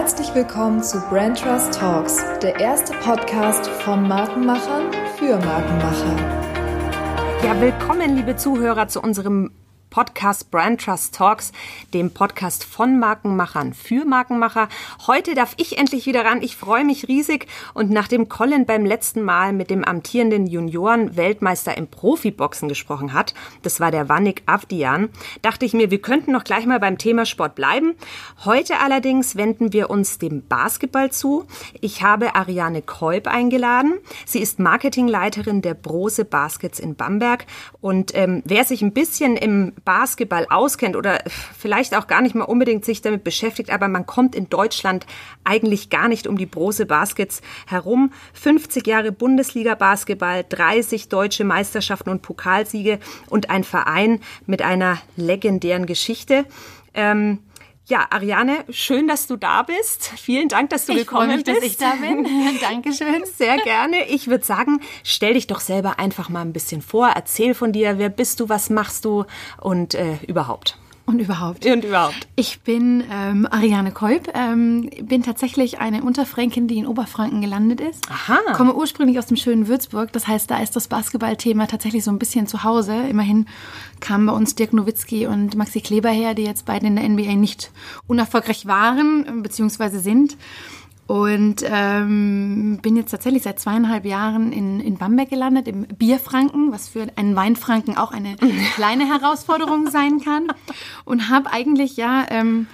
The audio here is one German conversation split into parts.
Herzlich willkommen zu Brand Trust Talks, der erste Podcast von Markenmachern für Markenmacher. Ja, willkommen, liebe Zuhörer, zu unserem Podcast Brand Trust Talks, dem Podcast von Markenmachern für Markenmacher. Heute darf ich endlich wieder ran. Ich freue mich riesig. Und nachdem Colin beim letzten Mal mit dem amtierenden Junioren-Weltmeister im Profiboxen gesprochen hat, das war der Wannik Avdian, dachte ich mir, wir könnten noch gleich mal beim Thema Sport bleiben. Heute allerdings wenden wir uns dem Basketball zu. Ich habe Ariane Kolb eingeladen. Sie ist Marketingleiterin der Brose Baskets in Bamberg. Und ähm, wer sich ein bisschen im Basketball auskennt oder vielleicht auch gar nicht mal unbedingt sich damit beschäftigt, aber man kommt in Deutschland eigentlich gar nicht um die Brose Baskets herum. 50 Jahre Bundesliga Basketball, 30 deutsche Meisterschaften und Pokalsiege und ein Verein mit einer legendären Geschichte. Ähm, ja, Ariane, schön, dass du da bist. Vielen Dank, dass du ich gekommen mich, bist. dass ich da bin. Dankeschön. Sehr gerne. Ich würde sagen, stell dich doch selber einfach mal ein bisschen vor. Erzähl von dir. Wer bist du? Was machst du? Und äh, überhaupt. Und überhaupt. Und überhaupt. Ich bin ähm, Ariane Kolb, ähm, bin tatsächlich eine Unterfränkin, die in Oberfranken gelandet ist. Aha. Komme ursprünglich aus dem schönen Würzburg, das heißt, da ist das Basketballthema tatsächlich so ein bisschen zu Hause. Immerhin kamen bei uns Dirk Nowitzki und Maxi Kleber her, die jetzt beide in der NBA nicht unerfolgreich waren, beziehungsweise sind. Und ähm, bin jetzt tatsächlich seit zweieinhalb Jahren in, in Bamberg gelandet, im Bierfranken, was für einen Weinfranken auch eine kleine Herausforderung sein kann. Und habe eigentlich ja ähm,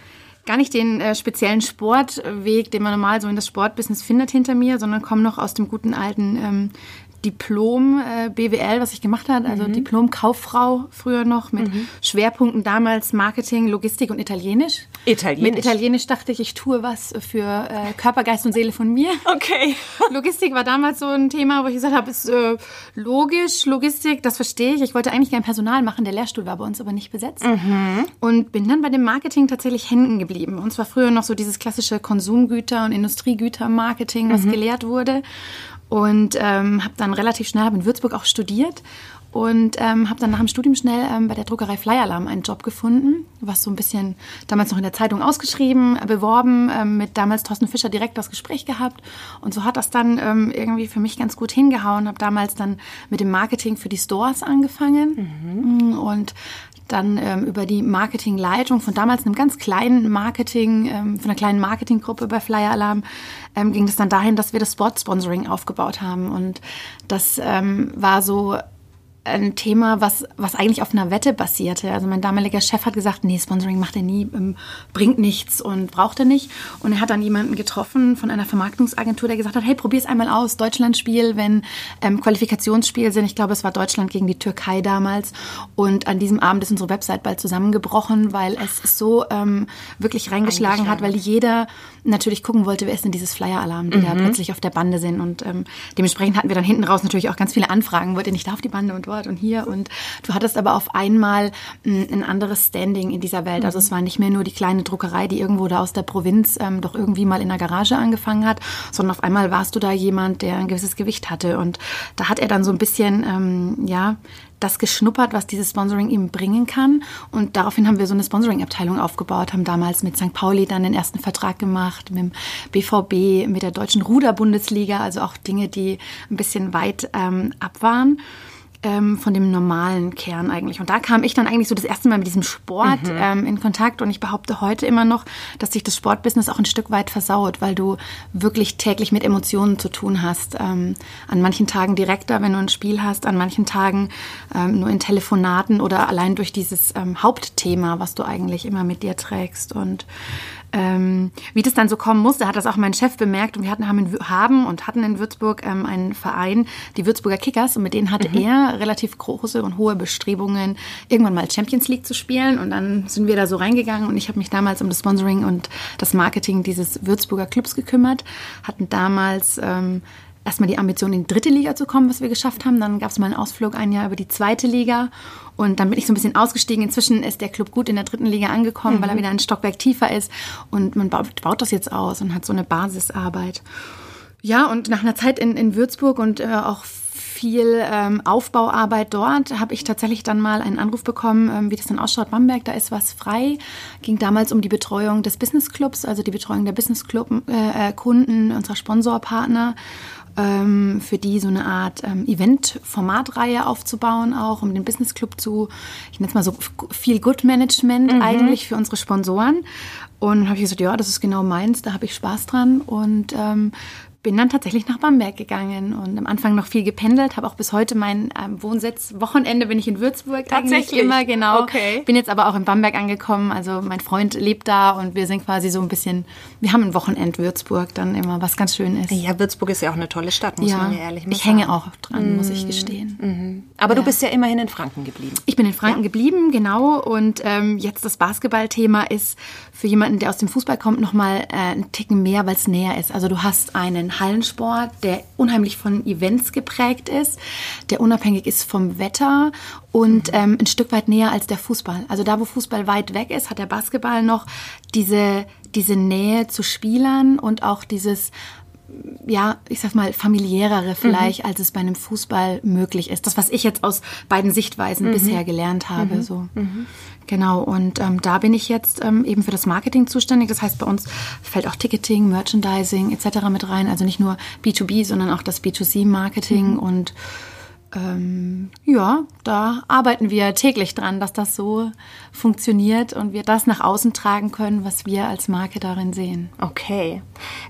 gar nicht den äh, speziellen Sportweg, den man normal so in das Sportbusiness findet, hinter mir, sondern komme noch aus dem guten alten ähm, Diplom äh, BWL, was ich gemacht habe, also mhm. Diplom Kauffrau früher noch mit mhm. Schwerpunkten damals Marketing, Logistik und Italienisch. Italienisch. Mit Italienisch dachte ich, ich tue was für äh, Körper, Geist und Seele von mir. Okay. Logistik war damals so ein Thema, wo ich gesagt habe, ist äh, logisch, Logistik, das verstehe ich. Ich wollte eigentlich kein Personal machen, der Lehrstuhl war bei uns aber nicht besetzt. Mhm. Und bin dann bei dem Marketing tatsächlich hängen geblieben. Und zwar früher noch so dieses klassische Konsumgüter- und Industriegüter-Marketing, was mhm. gelehrt wurde und ähm, habe dann relativ schnell in Würzburg auch studiert und ähm, habe dann nach dem Studium schnell ähm, bei der Druckerei Flyer Alarm einen Job gefunden, was so ein bisschen damals noch in der Zeitung ausgeschrieben, äh, beworben, ähm, mit damals Thorsten Fischer direkt das Gespräch gehabt und so hat das dann ähm, irgendwie für mich ganz gut hingehauen. Habe damals dann mit dem Marketing für die Stores angefangen mhm. und dann ähm, über die Marketingleitung von damals einem ganz kleinen Marketing, ähm, von einer kleinen Marketinggruppe bei Flyer Alarm, ähm, ging es dann dahin, dass wir das Sport-Sponsoring aufgebaut haben. Und das ähm, war so ein Thema, was, was eigentlich auf einer Wette basierte. Also mein damaliger Chef hat gesagt, nee, Sponsoring macht er nie, ähm, bringt nichts und braucht er nicht. Und er hat dann jemanden getroffen von einer Vermarktungsagentur, der gesagt hat, hey, probier's einmal aus, Deutschlandspiel, wenn ähm, Qualifikationsspiel sind. Ich glaube, es war Deutschland gegen die Türkei damals. Und an diesem Abend ist unsere Website bald zusammengebrochen, weil es so ähm, wirklich reingeschlagen hat, weil jeder natürlich gucken wollte, wer ist denn dieses Flyer-Alarm, die mhm. da plötzlich auf der Bande sind. Und ähm, dementsprechend hatten wir dann hinten raus natürlich auch ganz viele Anfragen. Wollt ihr nicht da auf die Bande und dort und hier? Und du hattest aber auf einmal ein, ein anderes Standing in dieser Welt. Mhm. Also es war nicht mehr nur die kleine Druckerei, die irgendwo da aus der Provinz ähm, doch irgendwie mal in der Garage angefangen hat, sondern auf einmal warst du da jemand, der ein gewisses Gewicht hatte. Und da hat er dann so ein bisschen, ähm, ja, das geschnuppert, was dieses Sponsoring ihm bringen kann. Und daraufhin haben wir so eine Sponsoring-Abteilung aufgebaut, haben damals mit St. Pauli dann den ersten Vertrag gemacht, mit dem BVB, mit der Deutschen Ruder-Bundesliga, also auch Dinge, die ein bisschen weit ähm, ab waren ähm, von dem normalen Kern eigentlich. Und da kam ich dann eigentlich so das erste Mal mit diesem Sport mhm. ähm, in Kontakt. Und ich behaupte heute immer noch, dass sich das Sportbusiness auch ein Stück weit versaut, weil du wirklich täglich mit Emotionen zu tun hast. Ähm, an manchen Tagen direkter, wenn du ein Spiel hast, an manchen Tagen ähm, nur in Telefonaten oder allein durch dieses ähm, Hauptthema, was du eigentlich immer mit dir trägst. Und ähm, wie das dann so kommen musste, hat das auch mein Chef bemerkt. Und wir hatten, haben, in, haben und hatten in Würzburg ähm, einen Verein, die Würzburger Kickers. Und mit denen hatte mhm. er relativ große und hohe Bestrebungen, irgendwann mal Champions League zu spielen. Und dann sind wir da so reingegangen. Und ich habe mich damals um das Sponsoring und das Marketing dieses Würzburger Clubs gekümmert. Hatten damals ähm, erstmal die Ambition, in die dritte Liga zu kommen, was wir geschafft haben. Dann gab es mal einen Ausflug ein Jahr über die zweite Liga. Und dann bin ich so ein bisschen ausgestiegen. Inzwischen ist der Club gut in der dritten Liga angekommen, mhm. weil er wieder ein Stockwerk tiefer ist. Und man baut, baut, das jetzt aus und hat so eine Basisarbeit. Ja, und nach einer Zeit in, in Würzburg und äh, auch viel ähm, Aufbauarbeit dort. Habe ich tatsächlich dann mal einen Anruf bekommen, ähm, wie das dann ausschaut. Bamberg, da ist was frei. Ging damals um die Betreuung des Business Clubs, also die Betreuung der Business Club äh, äh Kunden, unserer Sponsorpartner ähm, für die so eine Art ähm, Event-Formatreihe aufzubauen, auch um den Business Club zu, ich nenne es mal so viel Good Management mhm. eigentlich für unsere Sponsoren. Und habe ich gesagt, ja, das ist genau meins, da habe ich Spaß dran. Und ähm, bin dann tatsächlich nach Bamberg gegangen und am Anfang noch viel gependelt, habe auch bis heute meinen ähm, Wohnsitz. Wochenende bin ich in Würzburg tatsächlich immer, genau. Okay. Bin jetzt aber auch in Bamberg angekommen. Also mein Freund lebt da und wir sind quasi so ein bisschen, wir haben ein Wochenend Würzburg dann immer, was ganz schön ist. Ja, Würzburg ist ja auch eine tolle Stadt, muss ja, man ja ehrlich mal Ich hänge auch dran, mm. muss ich mhm. gestehen. Mhm. Aber ja. du bist ja immerhin in Franken geblieben. Ich bin in Franken ja. geblieben, genau. Und ähm, jetzt das Basketballthema ist für jemanden, der aus dem Fußball kommt, nochmal äh, ein Ticken mehr, weil es näher ist. Also du hast einen Hallensport, der unheimlich von Events geprägt ist, der unabhängig ist vom Wetter und ähm, ein Stück weit näher als der Fußball. Also da, wo Fußball weit weg ist, hat der Basketball noch diese, diese Nähe zu Spielern und auch dieses ja, ich sag mal, familiärere vielleicht, mhm. als es bei einem Fußball möglich ist. Das, was ich jetzt aus beiden Sichtweisen mhm. bisher gelernt habe. Mhm. So. Genau, und ähm, da bin ich jetzt ähm, eben für das Marketing zuständig. Das heißt, bei uns fällt auch Ticketing, Merchandising etc. mit rein. Also nicht nur B2B, sondern auch das B2C-Marketing mhm. und ähm, ja, da arbeiten wir täglich dran, dass das so funktioniert und wir das nach außen tragen können, was wir als Marke darin sehen. Okay.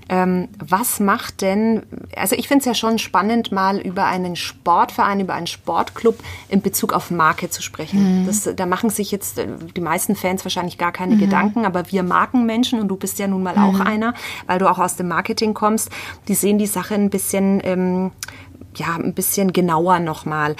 Ähm, was macht denn, also ich finde es ja schon spannend, mal über einen Sportverein, über einen Sportclub in Bezug auf Marke zu sprechen. Mhm. Das, da machen sich jetzt äh, die meisten Fans wahrscheinlich gar keine mhm. Gedanken, aber wir Markenmenschen, und du bist ja nun mal mhm. auch einer, weil du auch aus dem Marketing kommst, die sehen die Sache ein bisschen ähm, ja, ein bisschen genauer nochmal.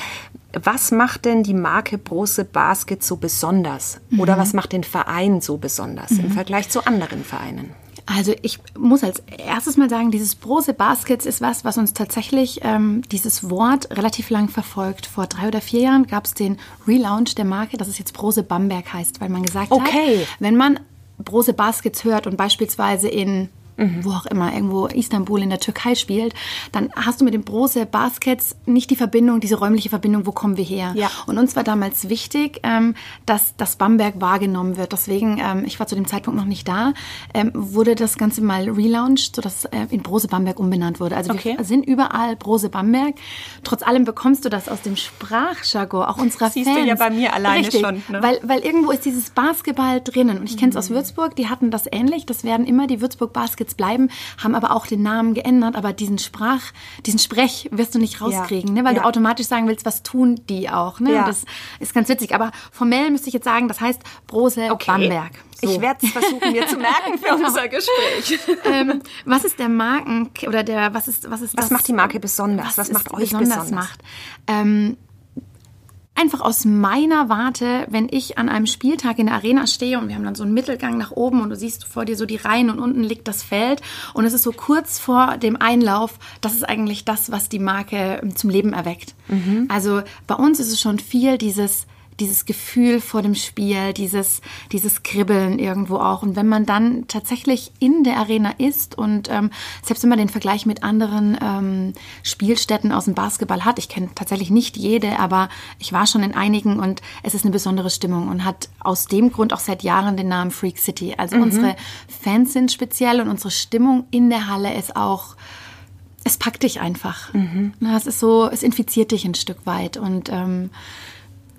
Was macht denn die Marke Brose Basket so besonders? Mhm. Oder was macht den Verein so besonders mhm. im Vergleich zu anderen Vereinen? Also ich muss als erstes mal sagen, dieses Brose Baskets ist was, was uns tatsächlich ähm, dieses Wort relativ lang verfolgt. Vor drei oder vier Jahren gab es den Relaunch der Marke, dass es jetzt Brose Bamberg heißt, weil man gesagt okay. hat, wenn man Brose Baskets hört und beispielsweise in mhm. wo auch immer, irgendwo Istanbul in der Türkei spielt, dann hast du mit den Brose Baskets nicht die Verbindung, diese räumliche Verbindung, wo kommen wir her. Ja. Und uns war damals wichtig, ähm, dass das Bamberg wahrgenommen wird. Deswegen, ähm, ich war zu dem Zeitpunkt noch nicht da, ähm, wurde das Ganze mal relaunched, sodass äh, in Brose Bamberg umbenannt wurde. Also okay. wir sind überall Brose Bamberg. Trotz allem bekommst du das aus dem Sprachjargon, auch unserer Siehst Fans. du ja bei mir alleine Richtig, schon. Ne? Weil, weil irgendwo ist dieses Basketball drinnen. Und ich kenne es aus mhm. Würzburg, die hatten das ähnlich. Das werden immer die Würzburg Baskets jetzt bleiben, haben aber auch den Namen geändert, aber diesen Sprach, diesen Sprech wirst du nicht rauskriegen, ja. ne? weil ja. du automatisch sagen willst, was tun die auch. Ne? Ja. Das ist ganz witzig. Aber formell müsste ich jetzt sagen, das heißt Brose okay. Bamberg. So. Ich werde es versuchen, mir zu merken für genau. unser Gespräch. Ähm, was ist der Marken oder der was ist was ist was das, macht die Marke besonders? Was, was macht euch besonders? besonders? Macht? Ähm, einfach aus meiner Warte, wenn ich an einem Spieltag in der Arena stehe und wir haben dann so einen Mittelgang nach oben und du siehst vor dir so die Reihen und unten liegt das Feld und es ist so kurz vor dem Einlauf, das ist eigentlich das, was die Marke zum Leben erweckt. Mhm. Also bei uns ist es schon viel dieses dieses Gefühl vor dem Spiel, dieses, dieses Kribbeln irgendwo auch. Und wenn man dann tatsächlich in der Arena ist und ähm, selbst wenn man den Vergleich mit anderen ähm, Spielstätten aus dem Basketball hat, ich kenne tatsächlich nicht jede, aber ich war schon in einigen und es ist eine besondere Stimmung und hat aus dem Grund auch seit Jahren den Namen Freak City. Also mhm. unsere Fans sind speziell und unsere Stimmung in der Halle ist auch es packt dich einfach. Mhm. Es ist so, es infiziert dich ein Stück weit und ähm,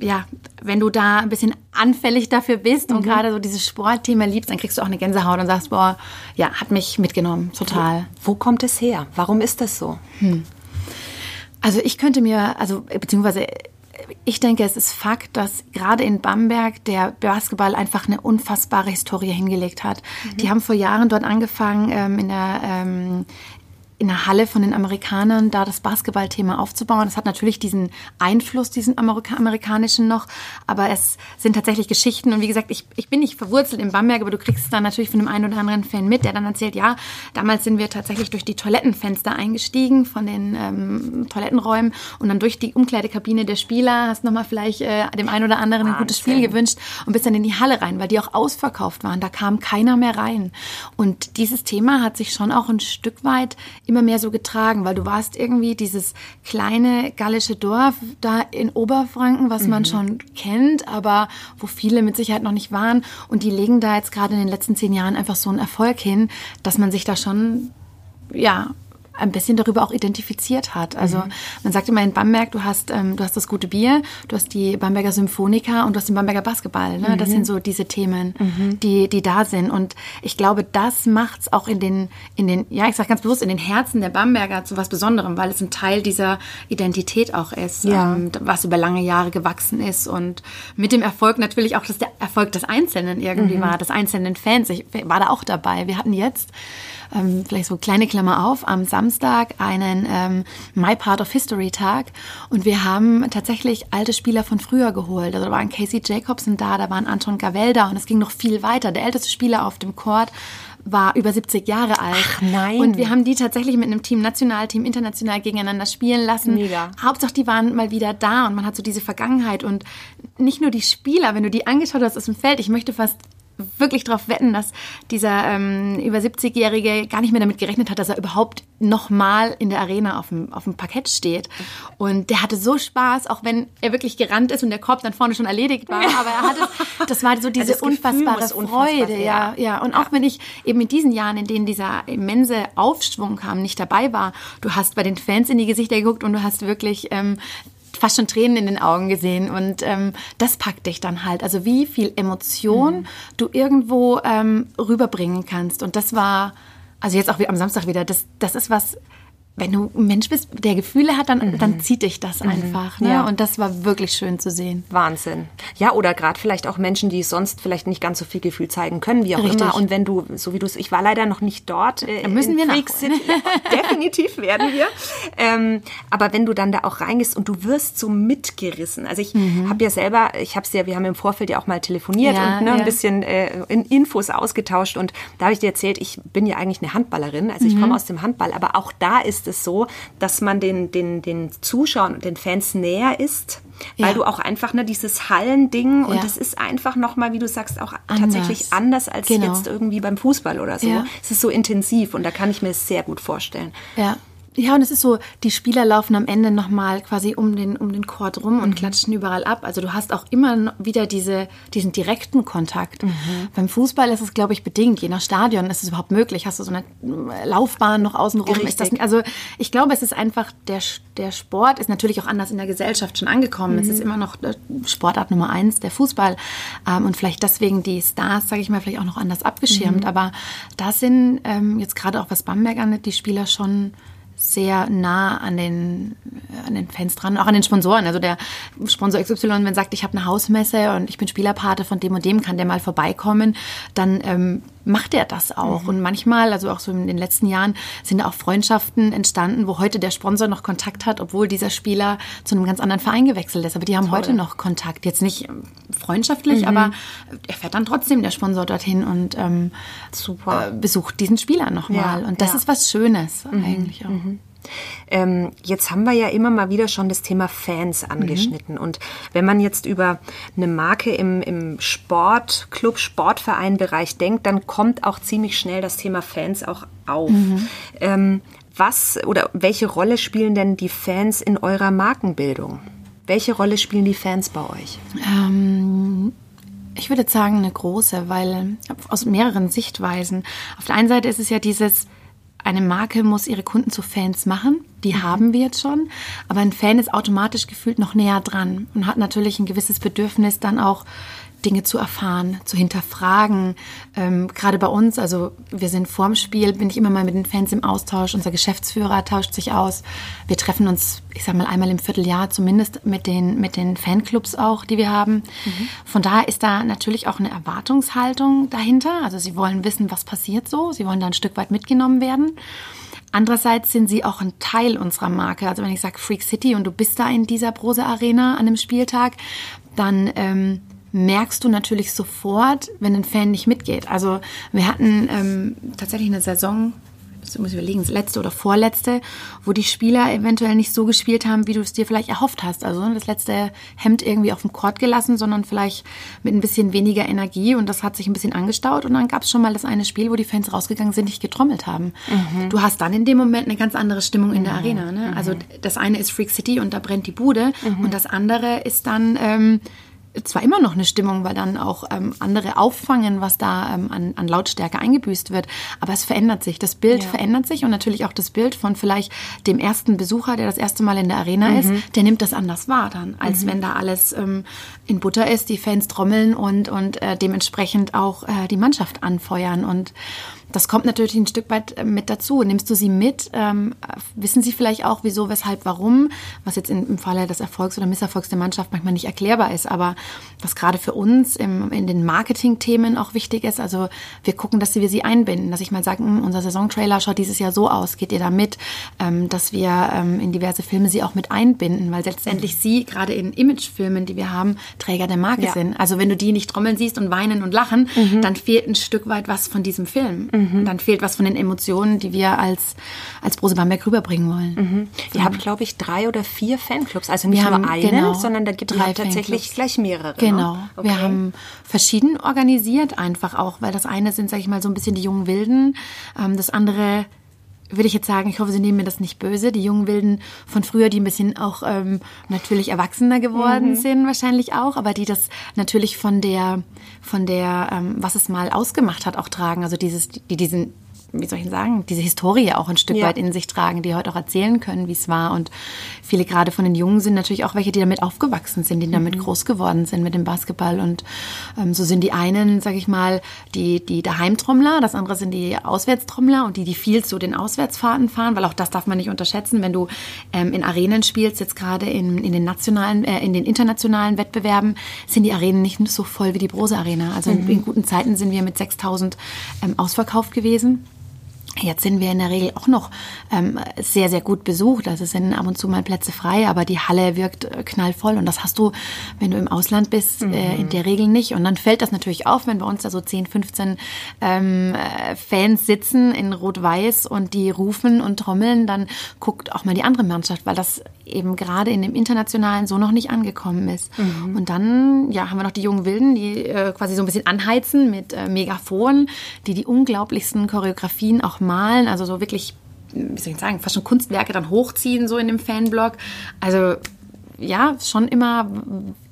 ja, wenn du da ein bisschen anfällig dafür bist und mhm. gerade so dieses Sportthema liebst, dann kriegst du auch eine Gänsehaut und sagst, boah, ja, hat mich mitgenommen, total. Wo, wo kommt es her? Warum ist das so? Hm. Also ich könnte mir, also beziehungsweise ich denke, es ist Fakt, dass gerade in Bamberg der Basketball einfach eine unfassbare Historie hingelegt hat. Mhm. Die haben vor Jahren dort angefangen, ähm, in der ähm, in der Halle von den Amerikanern da das Basketballthema aufzubauen. Das hat natürlich diesen Einfluss, diesen Amerika amerikanischen noch, aber es sind tatsächlich Geschichten und wie gesagt, ich, ich bin nicht verwurzelt in Bamberg, aber du kriegst es dann natürlich von dem einen oder anderen Fan mit, der dann erzählt, ja, damals sind wir tatsächlich durch die Toilettenfenster eingestiegen von den ähm, Toilettenräumen und dann durch die Umkleidekabine der Spieler, hast nochmal vielleicht äh, dem einen oder anderen Wahnsinn. ein gutes Spiel gewünscht und bist dann in die Halle rein, weil die auch ausverkauft waren. Da kam keiner mehr rein. Und dieses Thema hat sich schon auch ein Stück weit immer mehr so getragen, weil du warst irgendwie dieses kleine gallische Dorf da in Oberfranken, was man schon kennt, aber wo viele mit Sicherheit noch nicht waren. Und die legen da jetzt gerade in den letzten zehn Jahren einfach so einen Erfolg hin, dass man sich da schon, ja, ein bisschen darüber auch identifiziert hat. Also mhm. man sagt immer in Bamberg, du hast, ähm, du hast das gute Bier, du hast die Bamberger Symphonika und du hast den Bamberger Basketball. Ne? Mhm. Das sind so diese Themen, mhm. die, die da sind. Und ich glaube, das macht's auch in den, in den, ja, ich sage ganz bewusst, in den Herzen der Bamberger zu was Besonderem, weil es ein Teil dieser Identität auch ist, ja. ähm, was über lange Jahre gewachsen ist und mit dem Erfolg natürlich auch, dass der Erfolg des Einzelnen irgendwie mhm. war, des einzelnen Fans. Ich war da auch dabei. Wir hatten jetzt ähm, vielleicht so kleine Klammer auf, am Samstag einen ähm, My Part of History Tag und wir haben tatsächlich alte Spieler von früher geholt. Also da waren Casey Jacobson da, da waren Anton Gavel da und es ging noch viel weiter. Der älteste Spieler auf dem Court war über 70 Jahre alt. Ach nein. Und wir haben die tatsächlich mit einem Team, Nationalteam, international gegeneinander spielen lassen. Mega. Hauptsache, die waren mal wieder da und man hat so diese Vergangenheit und nicht nur die Spieler, wenn du die angeschaut hast aus dem Feld, ich möchte fast wirklich darauf wetten, dass dieser ähm, über 70-Jährige gar nicht mehr damit gerechnet hat, dass er überhaupt nochmal in der Arena auf dem, auf dem Parkett steht. Und der hatte so Spaß, auch wenn er wirklich gerannt ist und der Korb dann vorne schon erledigt war. Aber er hatte, das war so diese unfassbare Freude. Ja, ja. Und auch wenn ich eben in diesen Jahren, in denen dieser immense Aufschwung kam, nicht dabei war, du hast bei den Fans in die Gesichter geguckt und du hast wirklich ähm, fast schon Tränen in den Augen gesehen und ähm, das packt dich dann halt. Also wie viel Emotion mhm. du irgendwo ähm, rüberbringen kannst und das war, also jetzt auch wie am Samstag wieder, das, das ist was, wenn du ein Mensch bist, der Gefühle hat, dann, mhm. dann zieht dich das mhm. einfach. Ne? Ja. Und das war wirklich schön zu sehen. Wahnsinn. Ja, oder gerade vielleicht auch Menschen, die sonst vielleicht nicht ganz so viel Gefühl zeigen können, wie auch Richtig. immer. Und wenn du, so wie du es, ich war leider noch nicht dort. Äh, da müssen wir Freak City. Definitiv werden wir. Ähm, aber wenn du dann da auch reingehst und du wirst so mitgerissen. Also ich mhm. habe ja selber, ich habe es ja, wir haben im Vorfeld ja auch mal telefoniert ja, und ne, ja. ein bisschen äh, in Infos ausgetauscht. Und da habe ich dir erzählt, ich bin ja eigentlich eine Handballerin. Also ich mhm. komme aus dem Handball. Aber auch da ist es so, dass man den, den, den Zuschauern und den Fans näher ist, weil ja. du auch einfach ne, dieses Hallending und das ist einfach nochmal, wie du sagst, auch anders. tatsächlich anders als genau. jetzt irgendwie beim Fußball oder so. Ja. Es ist so intensiv und da kann ich mir es sehr gut vorstellen. Ja. Ja, und es ist so, die Spieler laufen am Ende nochmal quasi um den, um den Court rum und mhm. klatschen überall ab. Also du hast auch immer wieder diese, diesen direkten Kontakt. Mhm. Beim Fußball ist es, glaube ich, bedingt. Je nach Stadion ist es überhaupt möglich. Hast du so eine Laufbahn noch außenrum? Ist das, also ich glaube, es ist einfach, der, der Sport ist natürlich auch anders in der Gesellschaft schon angekommen. Mhm. Es ist immer noch Sportart Nummer eins, der Fußball. Ähm, und vielleicht deswegen die Stars, sage ich mal, vielleicht auch noch anders abgeschirmt. Mhm. Aber da sind ähm, jetzt gerade auch was Bamberg angeht, die Spieler schon sehr nah an den, an den Fans dran, auch an den Sponsoren. Also der Sponsor XY, wenn sagt, ich habe eine Hausmesse und ich bin Spielerpate von dem und dem, kann der mal vorbeikommen, dann ähm, macht er das auch. Mhm. Und manchmal, also auch so in den letzten Jahren, sind auch Freundschaften entstanden, wo heute der Sponsor noch Kontakt hat, obwohl dieser Spieler zu einem ganz anderen Verein gewechselt ist. Aber die haben Toll. heute noch Kontakt. Jetzt nicht ähm, freundschaftlich, mhm. aber er fährt dann trotzdem der Sponsor dorthin und ähm, Super. Äh, besucht diesen Spieler nochmal. Ja, und das ja. ist was Schönes mhm. eigentlich auch. Mhm. Ähm, jetzt haben wir ja immer mal wieder schon das Thema Fans angeschnitten. Mhm. Und wenn man jetzt über eine Marke im, im Sportclub, Sportvereinbereich denkt, dann kommt auch ziemlich schnell das Thema Fans auch auf. Mhm. Ähm, was oder welche Rolle spielen denn die Fans in eurer Markenbildung? Welche Rolle spielen die Fans bei euch? Ähm ich würde sagen, eine große, weil aus mehreren Sichtweisen. Auf der einen Seite ist es ja dieses, eine Marke muss ihre Kunden zu Fans machen. Die mhm. haben wir jetzt schon. Aber ein Fan ist automatisch gefühlt noch näher dran und hat natürlich ein gewisses Bedürfnis, dann auch Dinge zu erfahren, zu hinterfragen. Ähm, Gerade bei uns, also wir sind vorm Spiel, bin ich immer mal mit den Fans im Austausch. Unser Geschäftsführer tauscht sich aus. Wir treffen uns, ich sag mal, einmal im Vierteljahr zumindest mit den, mit den Fanclubs auch, die wir haben. Mhm. Von daher ist da natürlich auch eine Erwartungshaltung dahinter. Also sie wollen wissen, was passiert so. Sie wollen da ein Stück weit mitgenommen werden. Andererseits sind sie auch ein Teil unserer Marke. Also wenn ich sage Freak City und du bist da in dieser Brose Arena an einem Spieltag, dann ähm, merkst du natürlich sofort, wenn ein Fan nicht mitgeht. Also wir hatten ähm, tatsächlich eine Saison, jetzt muss ich überlegen, das letzte oder vorletzte, wo die Spieler eventuell nicht so gespielt haben, wie du es dir vielleicht erhofft hast. Also das letzte Hemd irgendwie auf dem Court gelassen, sondern vielleicht mit ein bisschen weniger Energie und das hat sich ein bisschen angestaut und dann gab es schon mal das eine Spiel, wo die Fans rausgegangen sind, nicht getrommelt haben. Mhm. Du hast dann in dem Moment eine ganz andere Stimmung in der mhm. Arena. Ne? Also mhm. das eine ist Freak City und da brennt die Bude mhm. und das andere ist dann ähm, zwar immer noch eine Stimmung, weil dann auch ähm, andere auffangen, was da ähm, an, an, Lautstärke eingebüßt wird. Aber es verändert sich. Das Bild ja. verändert sich und natürlich auch das Bild von vielleicht dem ersten Besucher, der das erste Mal in der Arena mhm. ist, der nimmt das anders wahr dann, als mhm. wenn da alles ähm, in Butter ist, die Fans trommeln und, und äh, dementsprechend auch äh, die Mannschaft anfeuern. Und das kommt natürlich ein Stück weit äh, mit dazu. Nimmst du sie mit? Ähm, wissen sie vielleicht auch, wieso, weshalb, warum? Was jetzt in, im Falle des Erfolgs oder Misserfolgs der Mannschaft manchmal nicht erklärbar ist, aber was gerade für uns im, in den Marketing-Themen auch wichtig ist. Also wir gucken, dass wir sie einbinden, dass ich mal sage, hm, unser Saisontrailer schaut dieses Jahr so aus, geht ihr da mit? Ähm, dass wir ähm, in diverse Filme sie auch mit einbinden, weil letztendlich sie gerade in Imagefilmen, die wir haben, Träger der Marke ja. sind. Also wenn du die nicht trommeln siehst und weinen und lachen, mhm. dann fehlt ein Stück weit was von diesem Film. Mhm. Dann fehlt was von den Emotionen, die wir als, als Brose Bamberg rüberbringen wollen. Mhm. Ihr habt, glaube ich, drei oder vier Fanclubs. Also nicht nur einen, genau, sondern da gibt es tatsächlich gleich mehrere. Ne? Genau. Okay. Wir haben verschieden organisiert, einfach auch, weil das eine sind, sage ich mal, so ein bisschen die jungen Wilden. Ähm, das andere würde ich jetzt sagen, ich hoffe, Sie nehmen mir das nicht böse, die jungen Wilden von früher, die ein bisschen auch ähm, natürlich erwachsener geworden mhm. sind, wahrscheinlich auch, aber die das natürlich von der, von der, ähm, was es mal ausgemacht hat, auch tragen. Also dieses, die diesen wie soll ich sagen, diese Historie auch ein Stück ja. weit in sich tragen, die heute auch erzählen können, wie es war. Und viele gerade von den Jungen sind natürlich auch welche, die damit aufgewachsen sind, die damit mhm. groß geworden sind mit dem Basketball. Und ähm, so sind die einen, sag ich mal, die, die Daheimtrommler, das andere sind die Auswärtstrommler und die, die viel zu den Auswärtsfahrten fahren, weil auch das darf man nicht unterschätzen, wenn du ähm, in Arenen spielst, jetzt gerade in, in den nationalen, äh, in den internationalen Wettbewerben, sind die Arenen nicht so voll wie die Brose Arena. Also mhm. in, in, guten Zeiten sind wir mit 6000 ähm, ausverkauft gewesen. Jetzt sind wir in der Regel auch noch ähm, sehr, sehr gut besucht. Also es sind ab und zu mal Plätze frei, aber die Halle wirkt äh, knallvoll. Und das hast du, wenn du im Ausland bist, mhm. äh, in der Regel nicht. Und dann fällt das natürlich auf, wenn bei uns da so 10, 15 ähm, äh, Fans sitzen in Rot-Weiß und die rufen und trommeln, dann guckt auch mal die andere Mannschaft, weil das eben gerade in dem Internationalen so noch nicht angekommen ist. Mhm. Und dann ja, haben wir noch die jungen Wilden, die äh, quasi so ein bisschen anheizen mit äh, Megafonen, die die unglaublichsten Choreografien auch malen, also so wirklich, wie soll ich sagen, fast schon Kunstwerke dann hochziehen, so in dem Fanblog. Also ja, schon immer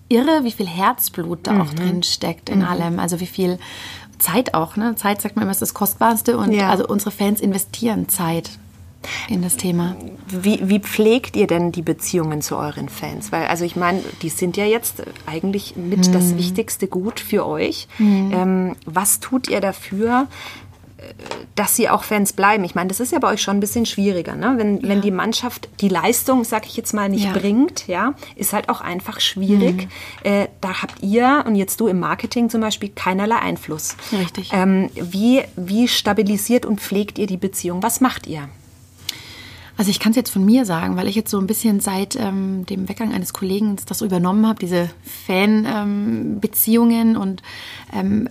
irre, wie viel Herzblut da mhm. auch drin steckt in mhm. allem. Also wie viel Zeit auch. Ne? Zeit sagt man immer ist das Kostbarste und ja. also unsere Fans investieren Zeit in das Thema. Wie, wie pflegt ihr denn die Beziehungen zu euren Fans? Weil, also ich meine, die sind ja jetzt eigentlich mit hm. das wichtigste Gut für euch. Hm. Ähm, was tut ihr dafür, dass sie auch Fans bleiben. Ich meine, das ist ja bei euch schon ein bisschen schwieriger, ne? Wenn, ja. wenn die Mannschaft die Leistung, sag ich jetzt mal, nicht ja. bringt, ja, ist halt auch einfach schwierig. Mhm. Äh, da habt ihr und jetzt du im Marketing zum Beispiel keinerlei Einfluss. Richtig. Ähm, wie, wie stabilisiert und pflegt ihr die Beziehung? Was macht ihr? Also ich kann es jetzt von mir sagen, weil ich jetzt so ein bisschen seit ähm, dem Weggang eines Kollegen das übernommen habe, diese Fanbeziehungen ähm, und ähm,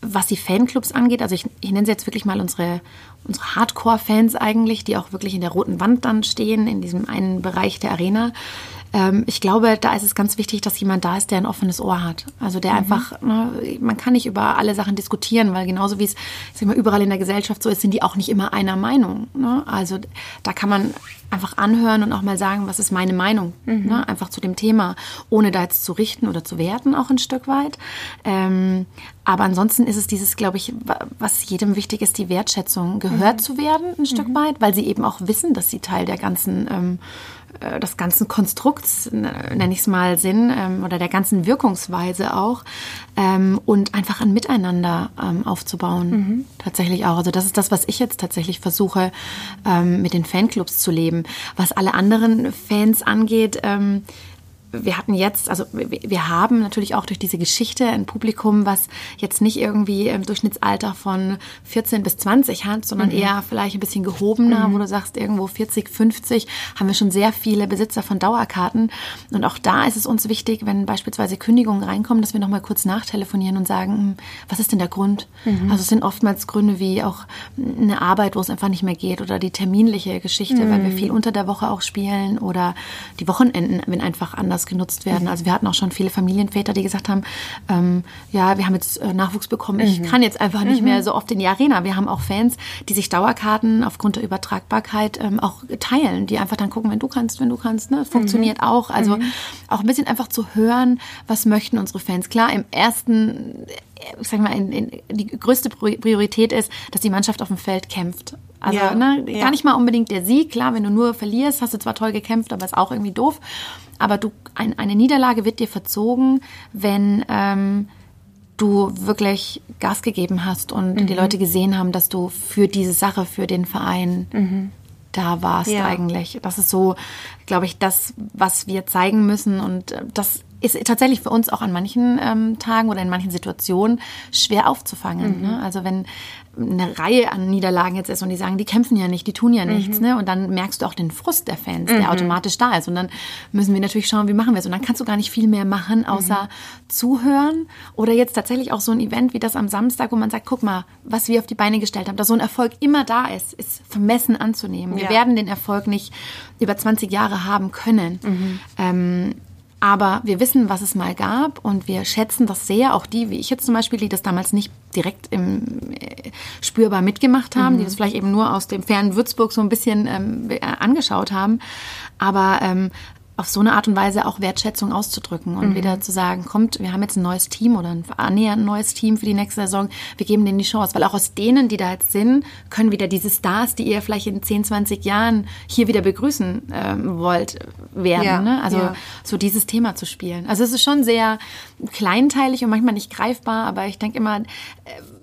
was die Fanclubs angeht, also ich, ich nenne sie jetzt wirklich mal unsere, unsere Hardcore-Fans eigentlich, die auch wirklich in der roten Wand dann stehen, in diesem einen Bereich der Arena. Ähm, ich glaube, da ist es ganz wichtig, dass jemand da ist, der ein offenes Ohr hat. Also der mhm. einfach, ne, man kann nicht über alle Sachen diskutieren, weil genauso wie es sag mal, überall in der Gesellschaft so ist, sind die auch nicht immer einer Meinung. Ne? Also da kann man einfach anhören und auch mal sagen, was ist meine Meinung, mhm. ne? einfach zu dem Thema, ohne da jetzt zu richten oder zu werten, auch ein Stück weit. Ähm, aber ansonsten ist es dieses, glaube ich, was jedem wichtig ist, die Wertschätzung, gehört mhm. zu werden, ein Stück mhm. weit, weil sie eben auch wissen, dass sie Teil der ganzen ähm, äh, des ganzen Konstrukts, nenne ich es mal, sind ähm, oder der ganzen Wirkungsweise auch ähm, und einfach ein Miteinander ähm, aufzubauen. Mhm. Tatsächlich auch. Also das ist das, was ich jetzt tatsächlich versuche ähm, mit den Fanclubs zu leben. Was alle anderen Fans angeht, ähm, wir hatten jetzt, also wir haben natürlich auch durch diese Geschichte ein Publikum, was jetzt nicht irgendwie im Durchschnittsalter von 14 bis 20 hat, sondern mhm. eher vielleicht ein bisschen gehobener, mhm. wo du sagst, irgendwo 40, 50, haben wir schon sehr viele Besitzer von Dauerkarten. Und auch da ist es uns wichtig, wenn beispielsweise Kündigungen reinkommen, dass wir nochmal kurz nachtelefonieren und sagen, hm, was ist denn der Grund? Mhm. Also es sind oftmals Gründe wie auch eine Arbeit, wo es einfach nicht mehr geht oder die terminliche Geschichte, weil wir mhm. viel unter der Woche auch spielen oder die Wochenenden, wenn einfach anders anders genutzt werden. Also wir hatten auch schon viele Familienväter, die gesagt haben, ähm, ja, wir haben jetzt äh, Nachwuchs bekommen, ich mhm. kann jetzt einfach nicht mhm. mehr so oft in die Arena. Wir haben auch Fans, die sich Dauerkarten aufgrund der Übertragbarkeit ähm, auch teilen, die einfach dann gucken, wenn du kannst, wenn du kannst. Ne? Funktioniert mhm. auch. Also mhm. auch ein bisschen einfach zu hören, was möchten unsere Fans. Klar, im ersten ich sag mal, in, in, die größte Priorität ist, dass die Mannschaft auf dem Feld kämpft. Also ja, ne, ja. gar nicht mal unbedingt der Sieg. Klar, wenn du nur verlierst, hast du zwar toll gekämpft, aber ist auch irgendwie doof. Aber du, ein, eine Niederlage wird dir verzogen, wenn ähm, du wirklich Gas gegeben hast und mhm. die Leute gesehen haben, dass du für diese Sache, für den Verein mhm. da warst ja. eigentlich. Das ist so, glaube ich, das, was wir zeigen müssen. Und äh, das ist tatsächlich für uns auch an manchen ähm, Tagen oder in manchen Situationen schwer aufzufangen. Mhm. Ne? Also wenn eine Reihe an Niederlagen jetzt ist und die sagen, die kämpfen ja nicht, die tun ja nichts, mhm. ne? Und dann merkst du auch den Frust der Fans, der mhm. automatisch da ist. Und dann müssen wir natürlich schauen, wie machen wir es. Und dann kannst du gar nicht viel mehr machen, außer mhm. zuhören. Oder jetzt tatsächlich auch so ein Event wie das am Samstag, wo man sagt, guck mal, was wir auf die Beine gestellt haben, dass so ein Erfolg immer da ist, ist vermessen anzunehmen. Ja. Wir werden den Erfolg nicht über 20 Jahre haben können. Mhm. Ähm, aber wir wissen, was es mal gab und wir schätzen das sehr. Auch die, wie ich jetzt zum Beispiel, die das damals nicht direkt im, äh, spürbar mitgemacht haben, mhm. die das vielleicht eben nur aus dem fernen Würzburg so ein bisschen ähm, angeschaut haben. Aber ähm, auf so eine Art und Weise auch Wertschätzung auszudrücken und mhm. wieder zu sagen, kommt, wir haben jetzt ein neues Team oder ein annähernd neues Team für die nächste Saison, wir geben denen die Chance, weil auch aus denen, die da jetzt sind, können wieder diese Stars, die ihr vielleicht in 10, 20 Jahren hier wieder begrüßen ähm, wollt, werden. Ja, ne? Also ja. so dieses Thema zu spielen. Also es ist schon sehr kleinteilig und manchmal nicht greifbar, aber ich denke immer, äh,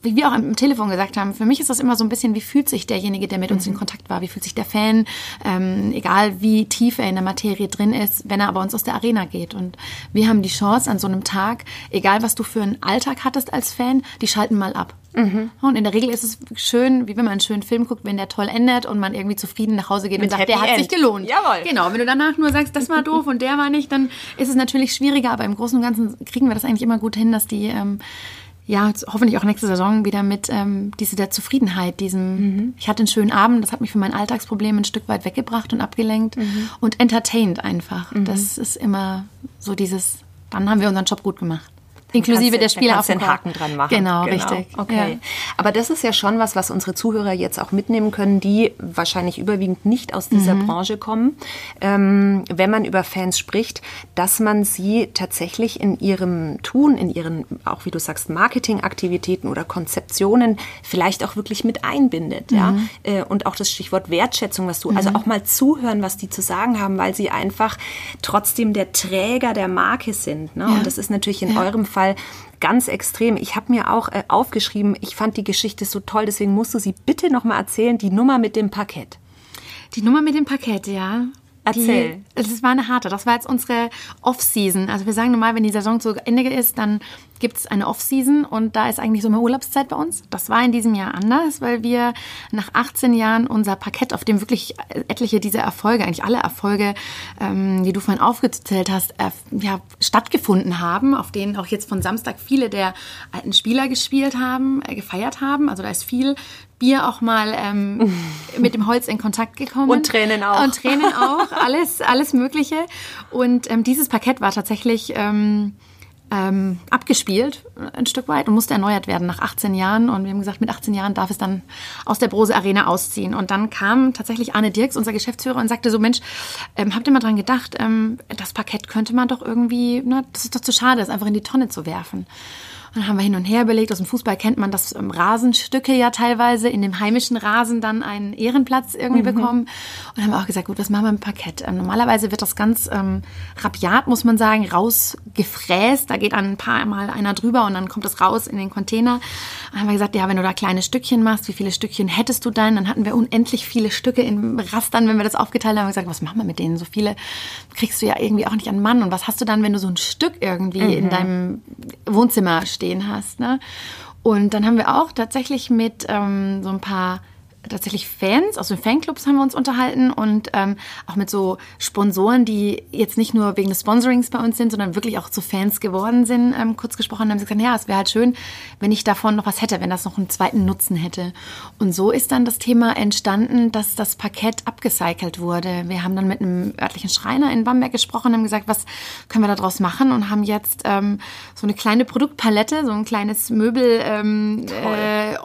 wie wir auch am Telefon gesagt haben, für mich ist das immer so ein bisschen, wie fühlt sich derjenige, der mit uns in mhm. Kontakt war, wie fühlt sich der Fan, ähm, egal wie tief er in der Materie drin ist, wenn er aber uns aus der Arena geht. Und wir haben die Chance an so einem Tag, egal was du für einen Alltag hattest als Fan, die schalten mal ab. Mhm. Und in der Regel ist es schön, wie wenn man einen schönen Film guckt, wenn der toll endet und man irgendwie zufrieden nach Hause geht Mit und sagt, der hat End. sich gelohnt. Jawohl. Genau, wenn du danach nur sagst, das war doof und der war nicht, dann ist es natürlich schwieriger, aber im Großen und Ganzen kriegen wir das eigentlich immer gut hin, dass die ähm, ja, hoffentlich auch nächste Saison wieder mit ähm, diese der Zufriedenheit, diesem, mhm. ich hatte einen schönen Abend, das hat mich von meinen Alltagsproblemen ein Stück weit weggebracht und abgelenkt mhm. und entertained einfach. Mhm. Das ist immer so dieses, dann haben wir unseren Job gut gemacht. Inklusive der Spieler auf den Haken dran machen. Genau, genau. richtig. Okay. Ja. Aber das ist ja schon was, was unsere Zuhörer jetzt auch mitnehmen können, die wahrscheinlich überwiegend nicht aus dieser mhm. Branche kommen. Ähm, wenn man über Fans spricht, dass man sie tatsächlich in ihrem Tun, in ihren, auch wie du sagst, Marketingaktivitäten oder Konzeptionen vielleicht auch wirklich mit einbindet. Mhm. Ja? Äh, und auch das Stichwort Wertschätzung, was du, also mhm. also auch mal zuhören, was die zu sagen haben, weil sie einfach trotzdem der Träger der Marke sind. Ne? Ja. Und das ist natürlich in ja. eurem Fall Fall ganz extrem. Ich habe mir auch äh, aufgeschrieben, ich fand die Geschichte so toll, deswegen musst du sie bitte nochmal erzählen, die Nummer mit dem Parkett. Die Nummer mit dem Parkett, ja. Erzähl. das war eine harte. Das war jetzt unsere Off-Season. Also wir sagen normal, wenn die Saison zu Ende ist, dann gibt es eine Off-Season und da ist eigentlich so eine Urlaubszeit bei uns. Das war in diesem Jahr anders, weil wir nach 18 Jahren unser Parkett, auf dem wirklich etliche dieser Erfolge, eigentlich alle Erfolge, ähm, die du vorhin aufgezählt hast, äh, ja, stattgefunden haben, auf denen auch jetzt von Samstag viele der alten Spieler gespielt haben, äh, gefeiert haben. Also da ist viel Bier auch mal ähm, mit dem Holz in Kontakt gekommen. Und Tränen auch. Und Tränen auch, alles, alles Mögliche. Und ähm, dieses Parkett war tatsächlich ähm, ähm, abgespielt, ein Stück weit, und musste erneuert werden nach 18 Jahren. Und wir haben gesagt, mit 18 Jahren darf es dann aus der Brose Arena ausziehen. Und dann kam tatsächlich Arne Dirks, unser Geschäftsführer, und sagte so, Mensch, ähm, habt ihr mal dran gedacht, ähm, das Parkett könnte man doch irgendwie, ne, das ist doch zu schade, das einfach in die Tonne zu werfen. Dann haben wir hin und her überlegt. Aus dem Fußball kennt man das ähm, Rasenstücke ja teilweise in dem heimischen Rasen dann einen Ehrenplatz irgendwie mhm. bekommen. Und haben auch gesagt, gut, was machen wir mit Parkett? Ähm, normalerweise wird das ganz ähm, rabiat, muss man sagen, rausgefräst. Da geht dann ein paar Mal einer drüber und dann kommt es raus in den Container. Dann haben wir gesagt, ja, wenn du da kleine Stückchen machst, wie viele Stückchen hättest du dann? Dann hatten wir unendlich viele Stücke in Rastern, wenn wir das aufgeteilt haben. Haben wir gesagt, was machen wir mit denen? So viele kriegst du ja irgendwie auch nicht an Mann. Und was hast du dann, wenn du so ein Stück irgendwie mhm. in deinem Wohnzimmer stehen hast? Ne? Und dann haben wir auch tatsächlich mit ähm, so ein paar tatsächlich Fans aus den Fanclubs haben wir uns unterhalten und ähm, auch mit so Sponsoren, die jetzt nicht nur wegen des Sponsorings bei uns sind, sondern wirklich auch zu Fans geworden sind, ähm, kurz gesprochen haben sie gesagt, ja, es wäre halt schön, wenn ich davon noch was hätte, wenn das noch einen zweiten Nutzen hätte. Und so ist dann das Thema entstanden, dass das Parkett abgecycelt wurde. Wir haben dann mit einem örtlichen Schreiner in Bamberg gesprochen, haben gesagt, was können wir daraus machen und haben jetzt ähm, so eine kleine Produktpalette, so ein kleines Möbel ähm, äh, äh,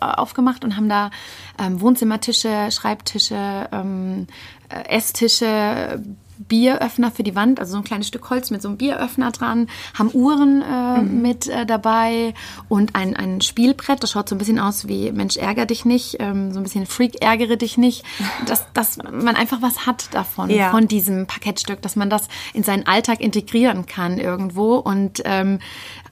aufgemacht und haben da ähm, Wohnzimmertische, Schreibtische, ähm, äh, Esstische, Bieröffner für die Wand, also so ein kleines Stück Holz mit so einem Bieröffner dran, haben Uhren äh, mhm. mit äh, dabei und ein, ein Spielbrett, das schaut so ein bisschen aus wie Mensch, ärger dich nicht, ähm, so ein bisschen Freak, ärgere dich nicht, dass, dass man einfach was hat davon, ja. von diesem Parkettstück, dass man das in seinen Alltag integrieren kann irgendwo und ähm,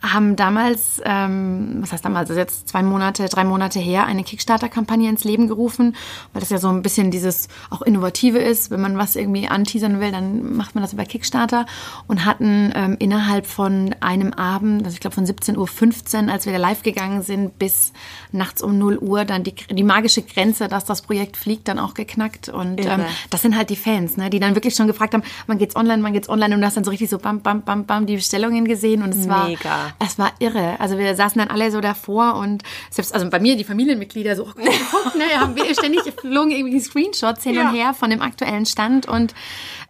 haben damals, ähm, was heißt damals, also jetzt zwei Monate, drei Monate her, eine Kickstarter-Kampagne ins Leben gerufen, weil das ja so ein bisschen dieses auch Innovative ist. Wenn man was irgendwie anteasern will, dann macht man das über Kickstarter und hatten ähm, innerhalb von einem Abend, also ich glaube von 17.15 Uhr, als wir da live gegangen sind, bis nachts um 0 Uhr dann die, die magische Grenze, dass das Projekt fliegt, dann auch geknackt. Und ähm, das sind halt die Fans, ne, die dann wirklich schon gefragt haben, wann geht's online, wann geht's online und du hast dann so richtig so bam, bam, bam, bam die Bestellungen gesehen und es war Mega. Es war irre. Also wir saßen dann alle so davor und selbst, also bei mir die Familienmitglieder so, oh, guck, ne, haben wir ständig flogen irgendwie Screenshots hin ja. und her von dem aktuellen Stand und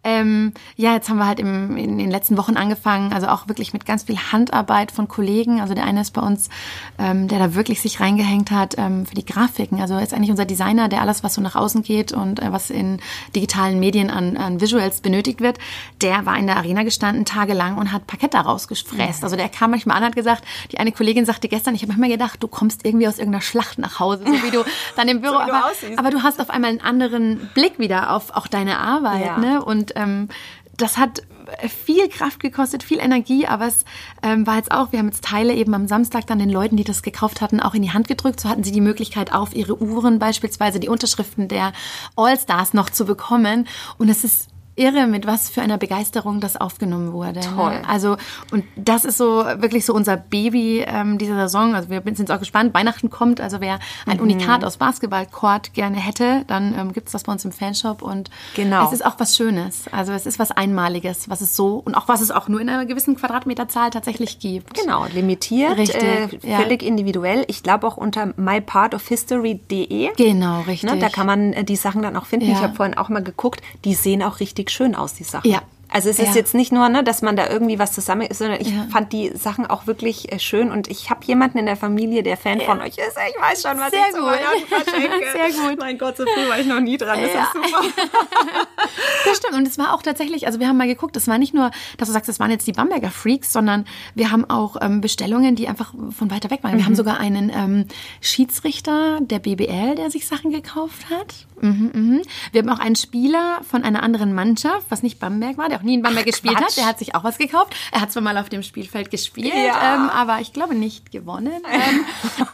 ähm, ja, jetzt haben wir halt im, in den letzten Wochen angefangen, also auch wirklich mit ganz viel Handarbeit von Kollegen. Also der eine ist bei uns, ähm, der da wirklich sich reingehängt hat ähm, für die Grafiken. Also ist eigentlich unser Designer, der alles, was so nach außen geht und äh, was in digitalen Medien an, an Visuals benötigt wird, der war in der Arena gestanden tagelang und hat Parkett daraus gefräst. Also der kam manchmal an, hat gesagt, die eine Kollegin sagte gestern, ich habe immer gedacht, du kommst irgendwie aus irgendeiner Schlacht nach Hause, so wie du dann im Büro, so aber, aber, du hast auf einmal einen anderen Blick wieder auf auch deine Arbeit, ja. ne? Und ähm, das hat viel Kraft gekostet, viel Energie, aber es ähm, war jetzt auch, wir haben jetzt Teile eben am Samstag dann den Leuten, die das gekauft hatten, auch in die Hand gedrückt. So hatten sie die Möglichkeit, auf ihre Uhren beispielsweise die Unterschriften der All-Stars noch zu bekommen. Und es ist irre, mit was für einer Begeisterung das aufgenommen wurde. Ne? Toll. Ne? Also, und das ist so wirklich so unser Baby ähm, dieser Saison. Also wir sind jetzt auch gespannt. Weihnachten kommt, also wer ein mhm. Unikat aus Basketballcourt gerne hätte, dann ähm, gibt es das bei uns im Fanshop und genau. es ist auch was Schönes. Also es ist was Einmaliges, was es so und auch was es auch nur in einer gewissen Quadratmeterzahl tatsächlich gibt. Genau, limitiert, richtig, äh, völlig ja. individuell. Ich glaube auch unter mypartofhistory.de. Genau, richtig. Ne, da kann man äh, die Sachen dann auch finden. Ja. Ich habe vorhin auch mal geguckt, die sehen auch richtig schön aus, die Sachen. Ja, also es ist jetzt nicht nur, ne, dass man da irgendwie was zusammen ist, sondern ich ja. fand die Sachen auch wirklich äh, schön und ich habe jemanden in der Familie, der Fan ja. von euch ist. Ich weiß schon, was Sehr ich gut. Sehr gut. Mein Gott, so früh war ich noch nie dran. Das ja. ist super. das stimmt und es war auch tatsächlich, also wir haben mal geguckt, es war nicht nur, dass du sagst, es waren jetzt die Bamberger Freaks, sondern wir haben auch ähm, Bestellungen, die einfach von weiter weg waren. Mhm. Wir haben mhm. sogar einen ähm, Schiedsrichter der BBL, der sich Sachen gekauft hat. Mhm, mhm. Wir haben auch einen Spieler von einer anderen Mannschaft, was nicht Bamberg war, der auch nie in Bamberg Ach, gespielt Quatsch. hat. Der hat sich auch was gekauft. Er hat zwar mal auf dem Spielfeld gespielt, ja. ähm, aber ich glaube nicht gewonnen. Ähm,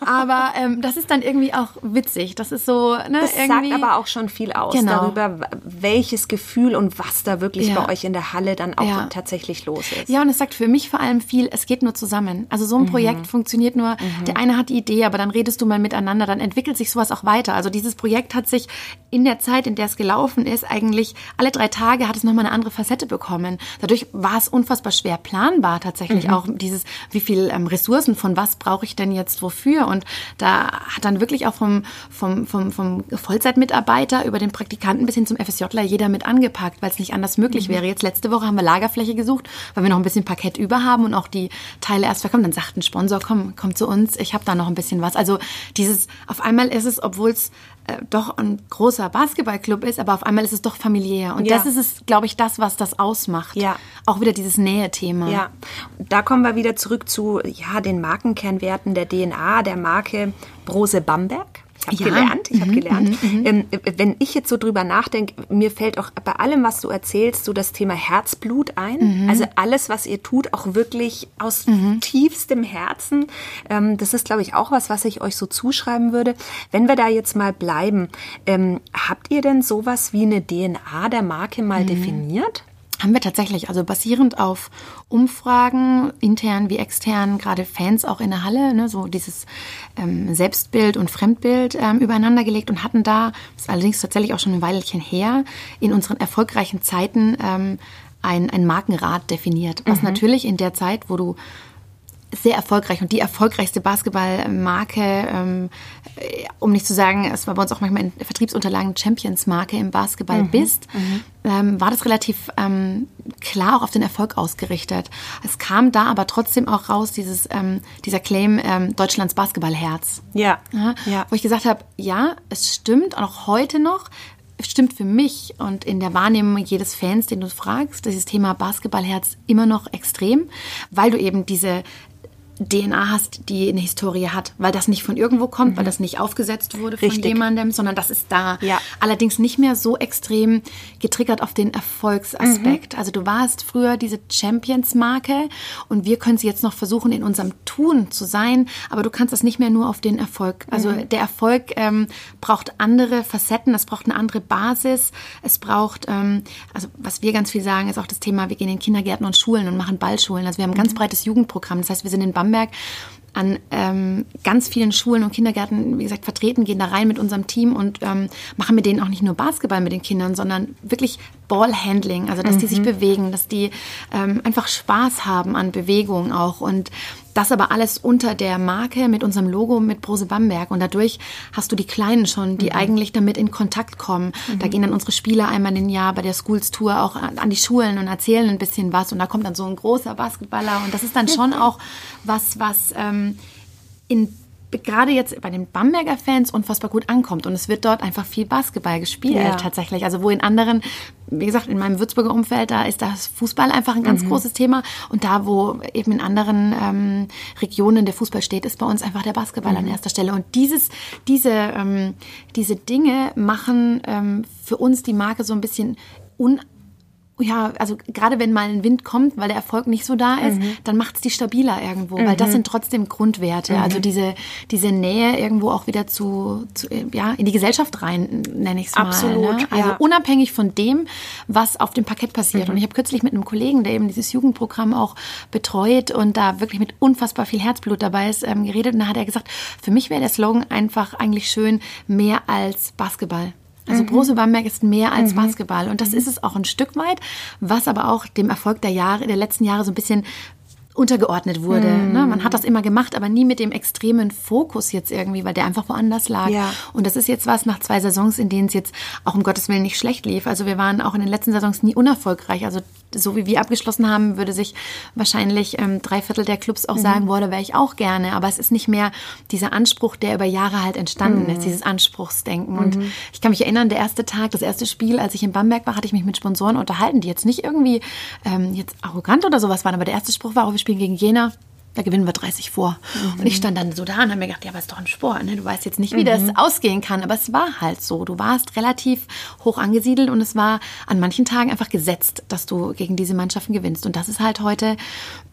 aber ähm, das ist dann irgendwie auch witzig. Das ist so, ne, das irgendwie. sagt aber auch schon viel aus genau. darüber, welches Gefühl und was da wirklich ja. bei euch in der Halle dann auch ja. tatsächlich los ist. Ja, und es sagt für mich vor allem viel, es geht nur zusammen. Also so ein mhm. Projekt funktioniert nur, mhm. der eine hat die Idee, aber dann redest du mal miteinander, dann entwickelt sich sowas auch weiter. Also dieses Projekt hat sich in der Zeit, in der es gelaufen ist, eigentlich alle drei Tage hat es nochmal eine andere Facette bekommen. Dadurch war es unfassbar schwer planbar tatsächlich mhm. auch dieses, wie viel ähm, Ressourcen von was brauche ich denn jetzt wofür? Und da hat dann wirklich auch vom, vom, vom, vom Vollzeitmitarbeiter über den Praktikanten bis hin zum FSJler jeder mit angepackt, weil es nicht anders möglich mhm. wäre. Jetzt letzte Woche haben wir Lagerfläche gesucht, weil wir noch ein bisschen Parkett über haben und auch die Teile erst verkommen. Dann sagt ein Sponsor, komm, komm zu uns, ich habe da noch ein bisschen was. Also dieses, auf einmal ist es, obwohl es äh, doch ein großer Basketballclub ist, aber auf einmal ist es doch familiär. Und ja. das ist es, glaube ich, das, was das ausmacht. Ja. Auch wieder dieses Nähe-Thema. Ja, da kommen wir wieder zurück zu ja, den Markenkernwerten der DNA der Marke Brose Bamberg. Ich habe ja. gelernt, ich habe mhm, gelernt. Mhm, mhm. Ähm, wenn ich jetzt so drüber nachdenke, mir fällt auch bei allem, was du erzählst, so das Thema Herzblut ein. Mhm. Also alles, was ihr tut, auch wirklich aus mhm. tiefstem Herzen. Ähm, das ist, glaube ich, auch was, was ich euch so zuschreiben würde. Wenn wir da jetzt mal bleiben, ähm, habt ihr denn sowas wie eine DNA der Marke mal definiert? Haben wir tatsächlich, also basierend auf Umfragen, intern wie extern, gerade Fans auch in der Halle, ne, so dieses ähm, Selbstbild und Fremdbild ähm, übereinander gelegt und hatten da, das ist allerdings tatsächlich auch schon ein Weilchen her, in unseren erfolgreichen Zeiten ähm, ein, ein Markenrat definiert. Was mhm. natürlich in der Zeit, wo du sehr erfolgreich und die erfolgreichste Basketballmarke, ähm, äh, um nicht zu sagen, es war bei uns auch manchmal in Vertriebsunterlagen Champions-Marke im Basketball mhm. bist, mhm. Ähm, war das relativ ähm, klar auch auf den Erfolg ausgerichtet. Es kam da aber trotzdem auch raus, dieses, ähm, dieser Claim ähm, Deutschlands Basketballherz. Ja. ja. ja. Wo ich gesagt habe, ja, es stimmt, auch heute noch, stimmt für mich und in der Wahrnehmung jedes Fans, den du fragst, dieses Thema Basketballherz immer noch extrem, weil du eben diese DNA hast, die eine Historie hat, weil das nicht von irgendwo kommt, mhm. weil das nicht aufgesetzt wurde von Richtig. jemandem, sondern das ist da. Ja. Allerdings nicht mehr so extrem getriggert auf den Erfolgsaspekt. Mhm. Also du warst früher diese Champions-Marke und wir können sie jetzt noch versuchen, in unserem Tun zu sein, aber du kannst das nicht mehr nur auf den Erfolg. Also mhm. der Erfolg ähm, braucht andere Facetten, es braucht eine andere Basis, es braucht, ähm, also was wir ganz viel sagen, ist auch das Thema, wir gehen in Kindergärten und Schulen und machen Ballschulen. Also wir haben ein ganz mhm. breites Jugendprogramm. Das heißt, wir sind in Bam Bamberg an ähm, ganz vielen Schulen und Kindergärten, wie gesagt, vertreten, gehen da rein mit unserem Team und ähm, machen mit denen auch nicht nur Basketball mit den Kindern, sondern wirklich Ballhandling, also dass mhm. die sich mhm. bewegen, dass die ähm, einfach Spaß haben an Bewegung auch und das aber alles unter der Marke mit unserem Logo mit Brose Bamberg. Und dadurch hast du die Kleinen schon, die mhm. eigentlich damit in Kontakt kommen. Mhm. Da gehen dann unsere Spieler einmal im Jahr bei der Schools Tour auch an die Schulen und erzählen ein bisschen was. Und da kommt dann so ein großer Basketballer. Und das ist dann schon auch was, was ähm, in gerade jetzt bei den Bamberger Fans unfassbar gut ankommt. Und es wird dort einfach viel Basketball gespielt ja. tatsächlich. Also wo in anderen, wie gesagt, in meinem Würzburger Umfeld, da ist das Fußball einfach ein ganz mhm. großes Thema. Und da, wo eben in anderen ähm, Regionen der Fußball steht, ist bei uns einfach der Basketball mhm. an erster Stelle. Und dieses, diese, ähm, diese Dinge machen ähm, für uns die Marke so ein bisschen un ja, also gerade wenn mal ein Wind kommt, weil der Erfolg nicht so da ist, mhm. dann macht es die stabiler irgendwo, mhm. weil das mhm. sind trotzdem Grundwerte. Mhm. Also diese, diese Nähe irgendwo auch wieder zu, zu ja, in die Gesellschaft rein, nenne ich es mal. Absolut. Ne? Also ja. unabhängig von dem, was auf dem Parkett passiert. Mhm. Und ich habe kürzlich mit einem Kollegen, der eben dieses Jugendprogramm auch betreut und da wirklich mit unfassbar viel Herzblut dabei ist, ähm, geredet. Und da hat er gesagt, für mich wäre der Slogan einfach eigentlich schön, mehr als Basketball. Also mhm. Brose Bamberg ist mehr als mhm. Basketball und das ist es auch ein Stück weit, was aber auch dem Erfolg der Jahre, der letzten Jahre so ein bisschen untergeordnet wurde. Mm. Ne? Man hat das immer gemacht, aber nie mit dem extremen Fokus jetzt irgendwie, weil der einfach woanders lag. Ja. Und das ist jetzt was nach zwei Saisons, in denen es jetzt auch um Gottes Willen nicht schlecht lief. Also wir waren auch in den letzten Saisons nie unerfolgreich. Also so wie wir abgeschlossen haben, würde sich wahrscheinlich ähm, drei Viertel der Clubs auch mhm. sagen, boah, da wäre ich auch gerne. Aber es ist nicht mehr dieser Anspruch, der über Jahre halt entstanden mhm. ist, dieses Anspruchsdenken. Mhm. Und ich kann mich erinnern, der erste Tag, das erste Spiel, als ich in Bamberg war, hatte ich mich mit Sponsoren unterhalten, die jetzt nicht irgendwie ähm, jetzt arrogant oder sowas waren, aber der erste Spruch war auch, wir spielen gegen Jena da gewinnen wir 30 vor. Mhm. Und ich stand dann so da und habe mir gedacht, ja, aber ist doch ein Sport. Ne? Du weißt jetzt nicht, wie mhm. das ausgehen kann. Aber es war halt so. Du warst relativ hoch angesiedelt und es war an manchen Tagen einfach gesetzt, dass du gegen diese Mannschaften gewinnst. Und das ist halt heute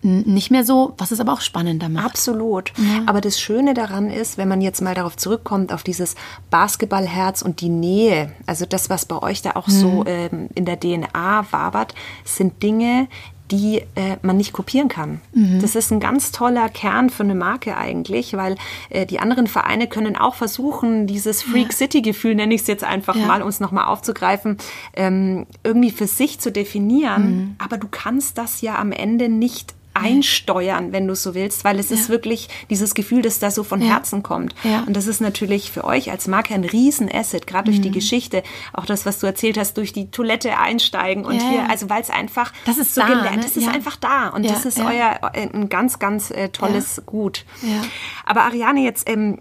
nicht mehr so, was es aber auch spannender macht. Absolut. Ja. Aber das Schöne daran ist, wenn man jetzt mal darauf zurückkommt, auf dieses Basketballherz und die Nähe, also das, was bei euch da auch mhm. so ähm, in der DNA wabert, sind Dinge, die äh, man nicht kopieren kann. Mhm. Das ist ein ganz toller Kern für eine Marke eigentlich, weil äh, die anderen Vereine können auch versuchen, dieses Freak City-Gefühl, nenne ich es jetzt einfach ja. mal, uns nochmal aufzugreifen, ähm, irgendwie für sich zu definieren. Mhm. Aber du kannst das ja am Ende nicht einsteuern, wenn du so willst, weil es ist wirklich dieses Gefühl, das da so von Herzen kommt. Ja. Und das ist natürlich für euch als Marke ein Riesenasset, gerade durch die Mhm. Geschichte, auch das, was du erzählt hast, durch die Toilette einsteigen und Ja, hier, ja. also weil es einfach Das ist so da, gelernt, ne? das ist Ja. einfach da und Ja, das ist ja. euer äh, ein ganz, ganz äh, tolles Gut. Ja. Aber Ariane, jetzt ähm,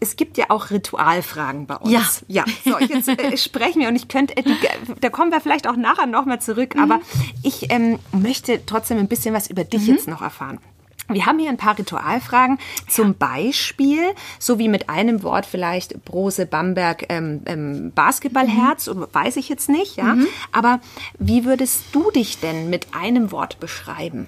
es gibt ja auch Ritualfragen bei uns. Ja. Ja. So, jetzt äh, sprechen wir und ich könnte, äh, die, da kommen wir vielleicht auch nachher nochmal zurück, Mhm. aber ich ähm, möchte trotzdem ein bisschen was über dich Mhm. jetzt noch erfahren. Wir haben hier ein paar Ritualfragen. Zum Beispiel, so wie mit einem Wort vielleicht Brose Bamberg ähm, ähm, Basketballherz, oder weiß ich jetzt nicht, ja. Aber wie würdest du dich denn mit einem Wort beschreiben?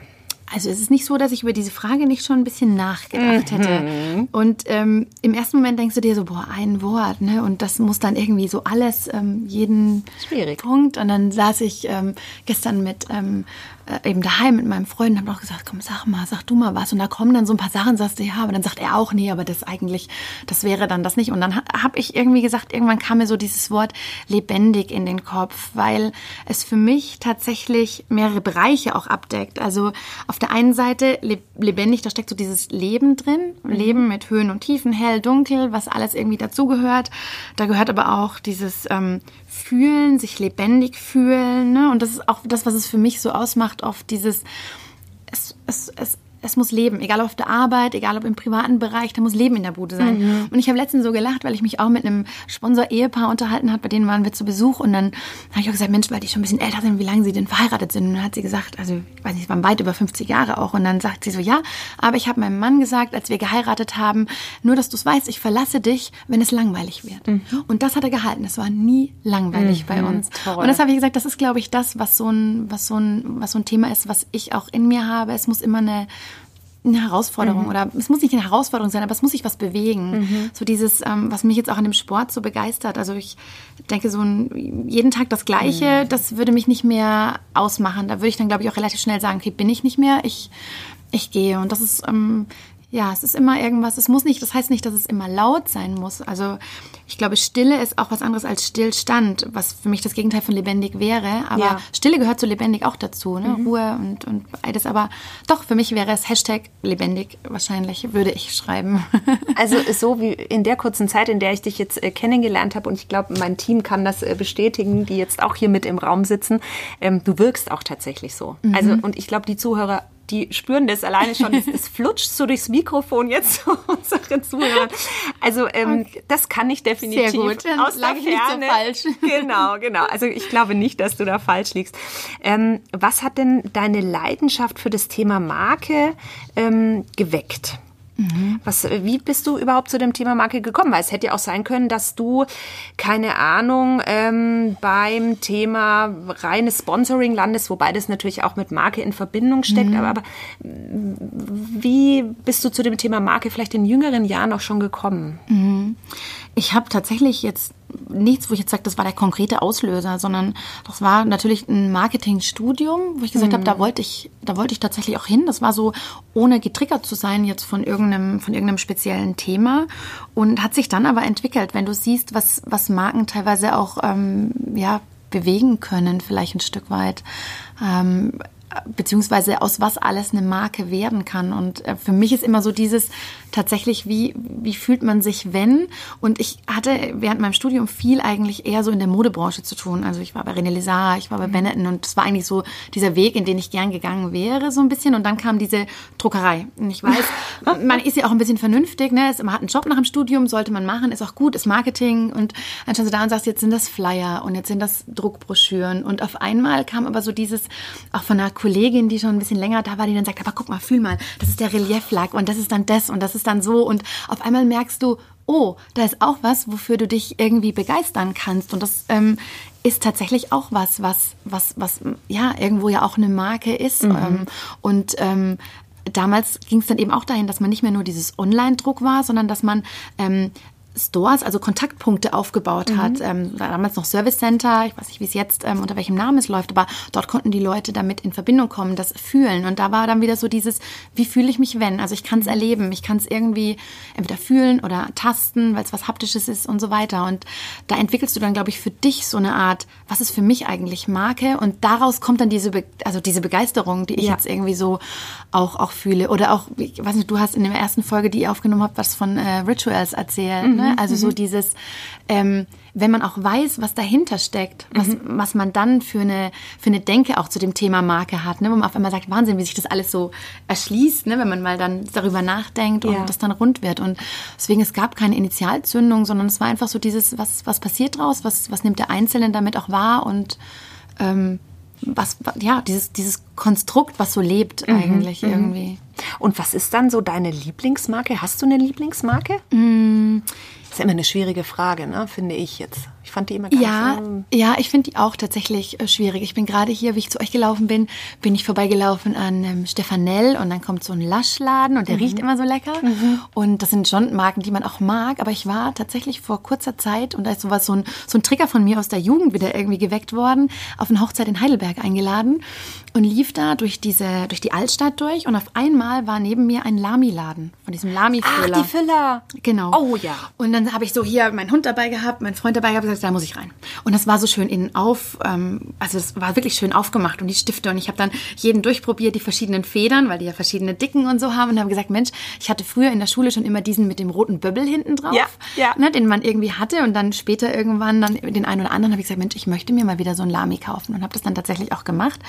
Also es ist nicht so, dass ich über diese Frage nicht schon ein bisschen nachgedacht hätte. Und ähm, im ersten Moment denkst du dir so, boah, ein Wort, ne? Und das muss dann irgendwie so alles, ähm, jeden Schwierig. Punkt. Und dann saß ich ähm, gestern mit ähm, äh, eben daheim mit meinem Freund und habe auch gesagt, komm, sag mal, sag du mal was. Und da kommen dann so ein paar Sachen, sagst du, ja, aber dann sagt er auch, nee, aber das eigentlich, das wäre dann das nicht. Und dann ha habe ich irgendwie gesagt, irgendwann kam mir so dieses Wort lebendig in den Kopf, weil es für mich tatsächlich mehrere Bereiche auch abdeckt. Also auf der einen Seite le lebendig, da steckt so dieses Leben drin, Leben mit Höhen und Tiefen, hell, dunkel, was alles irgendwie dazugehört. Da gehört aber auch dieses ähm, Fühlen, sich lebendig fühlen. Ne? Und das ist auch das, was es für mich so ausmacht, oft dieses, es, es, es, es muss leben, egal ob auf der Arbeit, egal ob im privaten Bereich, da muss Leben in der Bude sein. Und ich habe letztens so gelacht, weil ich mich auch mit einem Sponsor-Ehepaar unterhalten habe, bei denen waren wir zu Besuch und dann habe ich auch gesagt, Mensch, weil die schon ein bisschen älter sind, wie lange sie denn verheiratet sind. Und dann hat sie gesagt, also ich weiß nicht, es waren weit über 50 Jahre auch. Und dann sagt sie so, ja, aber ich habe meinem Mann gesagt, als wir geheiratet haben, nur dass du es weißt, ich verlasse dich, wenn es langweilig wird. Und das hat er gehalten. Es war nie langweilig bei uns. toll. Und das habe ich gesagt, das ist, glaube ich, das, was so ein, was so ein, was so ein Thema ist, was ich auch in mir habe. Es muss immer eine, eine Herausforderung oder es muss nicht eine Herausforderung sein, aber es muss sich was bewegen. So dieses, ähm, was mich jetzt auch an dem Sport so begeistert. Also ich denke, so ein, jeden Tag das Gleiche, das würde mich nicht mehr ausmachen. Da würde ich dann, glaube ich, auch relativ schnell sagen, okay, bin ich nicht mehr, ich, ich gehe. Und das ist, ähm, ja, es ist immer irgendwas, es muss nicht, das heißt nicht, dass es immer laut sein muss. Also ich glaube, Stille ist auch was anderes als Stillstand, was für mich das Gegenteil von lebendig wäre. Aber Ja. Stille gehört zu lebendig auch dazu, ne? Ruhe und, und beides. Aber doch, für mich wäre es Hashtag lebendig wahrscheinlich, würde ich schreiben. Also so wie in der kurzen Zeit, in der ich dich jetzt äh, kennengelernt habe, und ich glaube, mein Team kann das äh, bestätigen, die jetzt auch hier mit im Raum sitzen, ähm, du wirkst auch tatsächlich so. Also und ich glaube, die Zuhörer, die spüren das alleine schon, es, es flutscht so durchs Mikrofon jetzt zu unseren Zuhörern. Also ähm, das kann ich definitiv Sehr gut, dann aus der lag ich nicht so Ferne. falsch. Genau, genau. Also ich glaube nicht, dass du da falsch liegst. Ähm, was hat denn deine Leidenschaft für das Thema Marke ähm, geweckt? Was, wie bist du überhaupt zu dem Thema Marke gekommen? Weil es hätte ja auch sein können, dass du, keine Ahnung, ähm, beim Thema reines Sponsoring landest, wobei das natürlich auch mit Marke in Verbindung steckt. Aber, aber wie bist du zu dem Thema Marke vielleicht in jüngeren Jahren auch schon gekommen? Ich habe tatsächlich jetzt nichts, wo ich jetzt sage, das war der konkrete Auslöser, sondern das war natürlich ein Marketingstudium, wo ich gesagt habe, da wollte ich, da wollte ich tatsächlich auch hin. Das war so, ohne getriggert zu sein jetzt von irgendeinem, von irgendeinem speziellen Thema und hat sich dann aber entwickelt, wenn du siehst, was, was Marken teilweise auch, ähm, ja, bewegen können, vielleicht ein Stück weit. Ähm, beziehungsweise aus was alles eine Marke werden kann. Und äh, für mich ist immer so dieses tatsächlich, wie, wie fühlt man sich, wenn? Und ich hatte während meinem Studium viel eigentlich eher so in der Modebranche zu tun. Also ich war bei René Lézard, ich war bei Benetton und es war eigentlich so dieser Weg, in den ich gern gegangen wäre, so ein bisschen. Und dann kam diese Druckerei. Und ich weiß, man ist ja auch ein bisschen vernünftig, ne? Man hat einen Job nach dem Studium, sollte man machen, ist auch gut, ist Marketing. Und dann stehst du da und sagst, jetzt sind das Flyer und jetzt sind das Druckbroschüren. Und auf einmal kam aber so dieses, auch von einer Kollegin, die schon ein bisschen länger da war, die dann sagt, aber guck mal, fühl mal, das ist der Relieflack und das ist dann das und das ist dann so. Und auf einmal merkst du, oh, da ist auch was, wofür du dich irgendwie begeistern kannst. Und das ähm, ist tatsächlich auch was, was, was, was, ja, irgendwo ja auch eine Marke ist. Ähm, und ähm, damals ging es dann eben auch dahin, dass man nicht mehr nur dieses Online-Druck war, sondern dass man ähm, Stores, also Kontaktpunkte aufgebaut Mhm. hat. Ähm, damals noch Service Center, ich weiß nicht, wie es jetzt ähm, unter welchem Namen es läuft, aber dort konnten die Leute damit in Verbindung kommen, das fühlen. Und da war dann wieder so dieses, wie fühle ich mich wenn? Also ich Mhm. kann es erleben, ich kann es irgendwie entweder fühlen oder tasten, weil es was Haptisches ist und so weiter. Und da entwickelst du dann, glaube ich, für dich so eine Art, was ist für mich eigentlich Marke? Und daraus kommt dann diese, Be also diese Begeisterung, die ich Ja. jetzt irgendwie so auch, auch fühle. Oder auch, ich weiß nicht, du hast in der ersten Folge, die ihr aufgenommen habt, was von äh, Rituals erzählt. Mhm, ne? Also so dieses, ähm, wenn man auch weiß, was dahinter steckt, was, Mhm. was man dann für eine, für eine Denke auch zu dem Thema Marke hat, ne? wo man auf einmal sagt, Wahnsinn, wie sich das alles so erschließt, ne? wenn man mal dann darüber nachdenkt und Ja. das dann rund wird. Und deswegen, es gab keine Initialzündung, sondern es war einfach so dieses, was, was passiert draus, was, was nimmt der Einzelne damit auch wahr und ähm, was, ja, dieses, dieses Konstrukt, was so lebt Mhm, eigentlich irgendwie. Und was ist dann so deine Lieblingsmarke? Hast du eine Lieblingsmarke? Mm. ist immer eine schwierige Frage, ne? finde ich jetzt. Ich fand die immer ganz Ja, ja, ich finde die auch tatsächlich äh, schwierig. Ich bin gerade hier, wie ich zu euch gelaufen bin, bin ich vorbeigelaufen an ähm, Stefanell und dann kommt so ein Laschladen und der riecht immer so lecker. Und das sind schon Marken, die man auch mag. Aber ich war tatsächlich vor kurzer Zeit und da ist sowas so ein, so ein Trigger von mir aus der Jugend wieder irgendwie geweckt worden, auf eine Hochzeit in Heidelberg eingeladen und lief da durch diese, durch die Altstadt durch und auf einmal war neben mir ein Lami-Laden von diesem Lami-Füller. Ach, die Füller. Genau. Oh ja. Und dann habe ich so hier meinen Hund dabei gehabt, meinen Freund dabei gehabt, gesagt, da muss ich rein. Und das war so schön innen auf, ähm, also es war wirklich schön aufgemacht und die Stifte. Und ich habe dann jeden durchprobiert, die verschiedenen Federn, weil die ja verschiedene Dicken und so haben. Und habe gesagt, Mensch, ich hatte früher in der Schule schon immer diesen mit dem roten Böbbel hinten drauf, Ja, ja. Ne, den man irgendwie hatte. Und dann später irgendwann dann den einen oder anderen habe ich gesagt, Mensch, ich möchte mir mal wieder so ein Lami kaufen. Und habe das dann tatsächlich auch gemacht.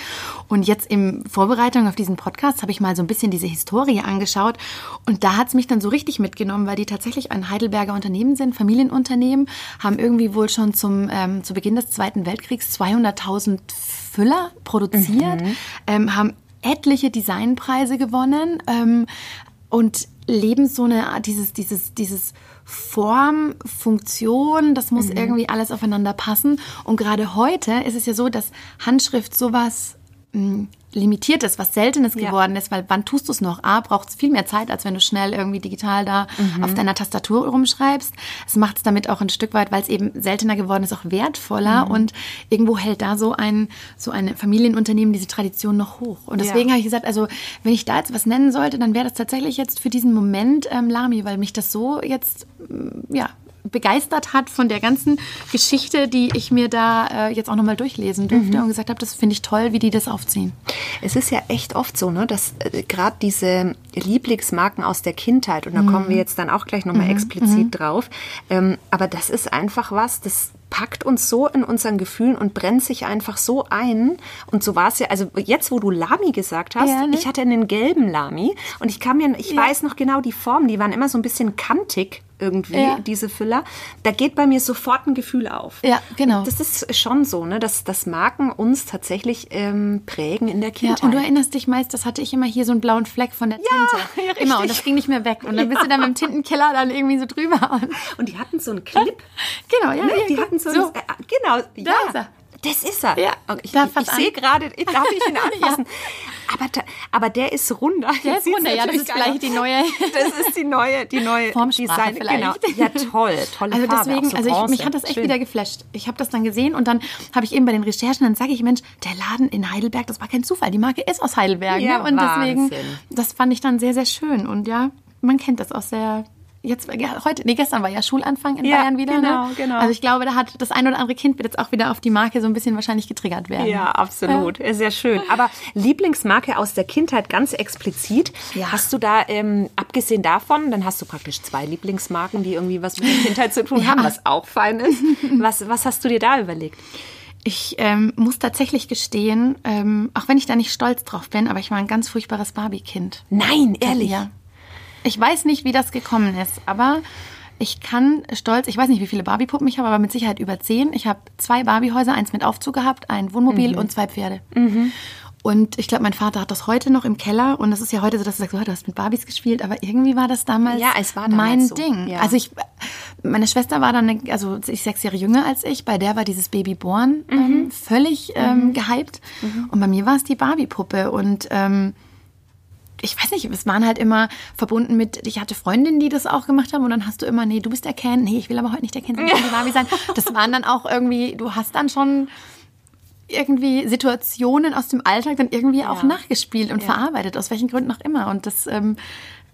Und jetzt in Vorbereitung auf diesen Podcast habe ich mal so ein bisschen diese Historie angeschaut. Und da hat es mich dann so richtig mitgenommen, weil die tatsächlich ein Heidelberger Unternehmen sind, Familienunternehmen, haben irgendwie wohl schon zum, ähm, zu Beginn des Zweiten Weltkriegs 200.000 Füller produziert, ähm, haben etliche Designpreise gewonnen ähm, und leben so eine Art, dieses, dieses, dieses Form, Funktion, das muss irgendwie alles aufeinander passen. Und gerade heute ist es ja so, dass Handschrift sowas mh, Limitiertes, was Seltenes Ja. geworden ist, weil wann tust du es noch? A, braucht es viel mehr Zeit, als wenn du schnell irgendwie digital da auf deiner Tastatur rumschreibst. Es macht es damit auch ein Stück weit, weil es eben seltener geworden ist, auch wertvoller und irgendwo hält da so ein, so ein Familienunternehmen diese Tradition noch hoch. Und deswegen Ja. habe ich gesagt, also wenn ich da jetzt was nennen sollte, dann wäre das tatsächlich jetzt für diesen Moment ähm, Lami, weil mich das so jetzt, mm, ja, begeistert hat von der ganzen Geschichte, die ich mir da äh, jetzt auch nochmal durchlesen durfte und gesagt habe, das finde ich toll, wie die das aufziehen. Es ist ja echt oft so, ne, dass äh, gerade diese Lieblingsmarken aus der Kindheit, und da kommen Mhm. wir jetzt dann auch gleich nochmal explizit drauf, ähm, aber das ist einfach was, das packt uns so in unseren Gefühlen und brennt sich einfach so ein. Und so war es ja, also jetzt, wo du Lami gesagt hast, Ja, ne? ich hatte einen gelben Lami und ich kann mir, ich weiß noch genau die Form, die waren immer so ein bisschen kantig irgendwie, Ja. diese Füller. Da geht bei mir sofort ein Gefühl auf. Ja, genau. Das ist schon so, ne, dass, dass Marken uns tatsächlich ähm, prägen in der Ja, Kindheit. und du erinnerst dich meist, das hatte ich immer hier so einen blauen Fleck von der Tinte. ja, immer, und das ging nicht mehr weg. Und dann bist du dann mit dem Tintenkiller dann irgendwie so drüber. Und Und die hatten so einen Clip. genau, ja, ne? ja, Die hatten so, so. Ein, äh, genau, ja. Das ist er. Ja, Und ich ich, ich sehe gerade, darf ich ihn anfassen? aber, da, aber der ist runder. Der ist runder, ja, das ist vielleicht aus. die neue- Das ist die neue, die neue Formsprache Design. vielleicht. Genau. Ja, toll, tolle Also Farbe. deswegen, auch so also ich, mich hat das echt Schön. wieder geflasht. Ich habe das dann gesehen und dann habe ich eben bei den Recherchen, dann sage ich, Mensch, der Laden in Heidelberg, das war kein Zufall. Die Marke ist aus Heidelberg. Ja, ne? Und deswegen, Wahnsinn. das fand ich dann sehr, sehr schön. Und ja, man kennt das aus der. Jetzt, ja, heute, nee, gestern war ja Schulanfang in Ja, Bayern wieder. genau, ne? genau. Also ich glaube, da hat das ein oder andere Kind wird jetzt auch wieder auf die Marke so ein bisschen wahrscheinlich getriggert werden. Ja, absolut. Sehr schön. Aber Lieblingsmarke aus der Kindheit ganz explizit. Ja. Hast du da, ähm, abgesehen davon, dann hast du praktisch zwei Lieblingsmarken, die irgendwie was mit der Kindheit zu tun haben, was auch fein ist. Was, was hast du dir da überlegt? Ich ähm, muss tatsächlich gestehen, ähm, auch wenn ich da nicht stolz drauf bin, aber ich war ein ganz furchtbares Barbie-Kind. Nein, ehrlich. Ja. Ich weiß nicht, wie das gekommen ist, aber ich kann stolz, ich weiß nicht, wie viele Barbie-Puppen ich habe, aber mit Sicherheit über zehn. Ich habe zwei Barbie-Häuser, eins mit Aufzug gehabt, ein Wohnmobil und zwei Pferde. Und ich glaube, mein Vater hat das heute noch im Keller. Und es ist ja heute so, dass du sagst, oh, du hast mit Barbies gespielt. Aber irgendwie war das damals, Ja, es war damals mein so. Ding. Ja. Also ich, meine Schwester war dann, eine, also ist sechs Jahre jünger als ich. Bei der war dieses Baby Born Mhm. ähm, völlig ähm, gehypt. Und bei mir war es die Barbie-Puppe. Und ähm, ich weiß nicht, es waren halt immer verbunden mit, ich hatte Freundinnen, die das auch gemacht haben und dann hast du immer, nee, du bist erkennen, nee, ich will aber heute nicht erkennen, ich will die Barbie sein. Das waren dann auch irgendwie, du hast dann schon irgendwie Situationen aus dem Alltag dann irgendwie auch nachgespielt und Ja. verarbeitet, aus welchen Gründen auch immer. Und das ähm,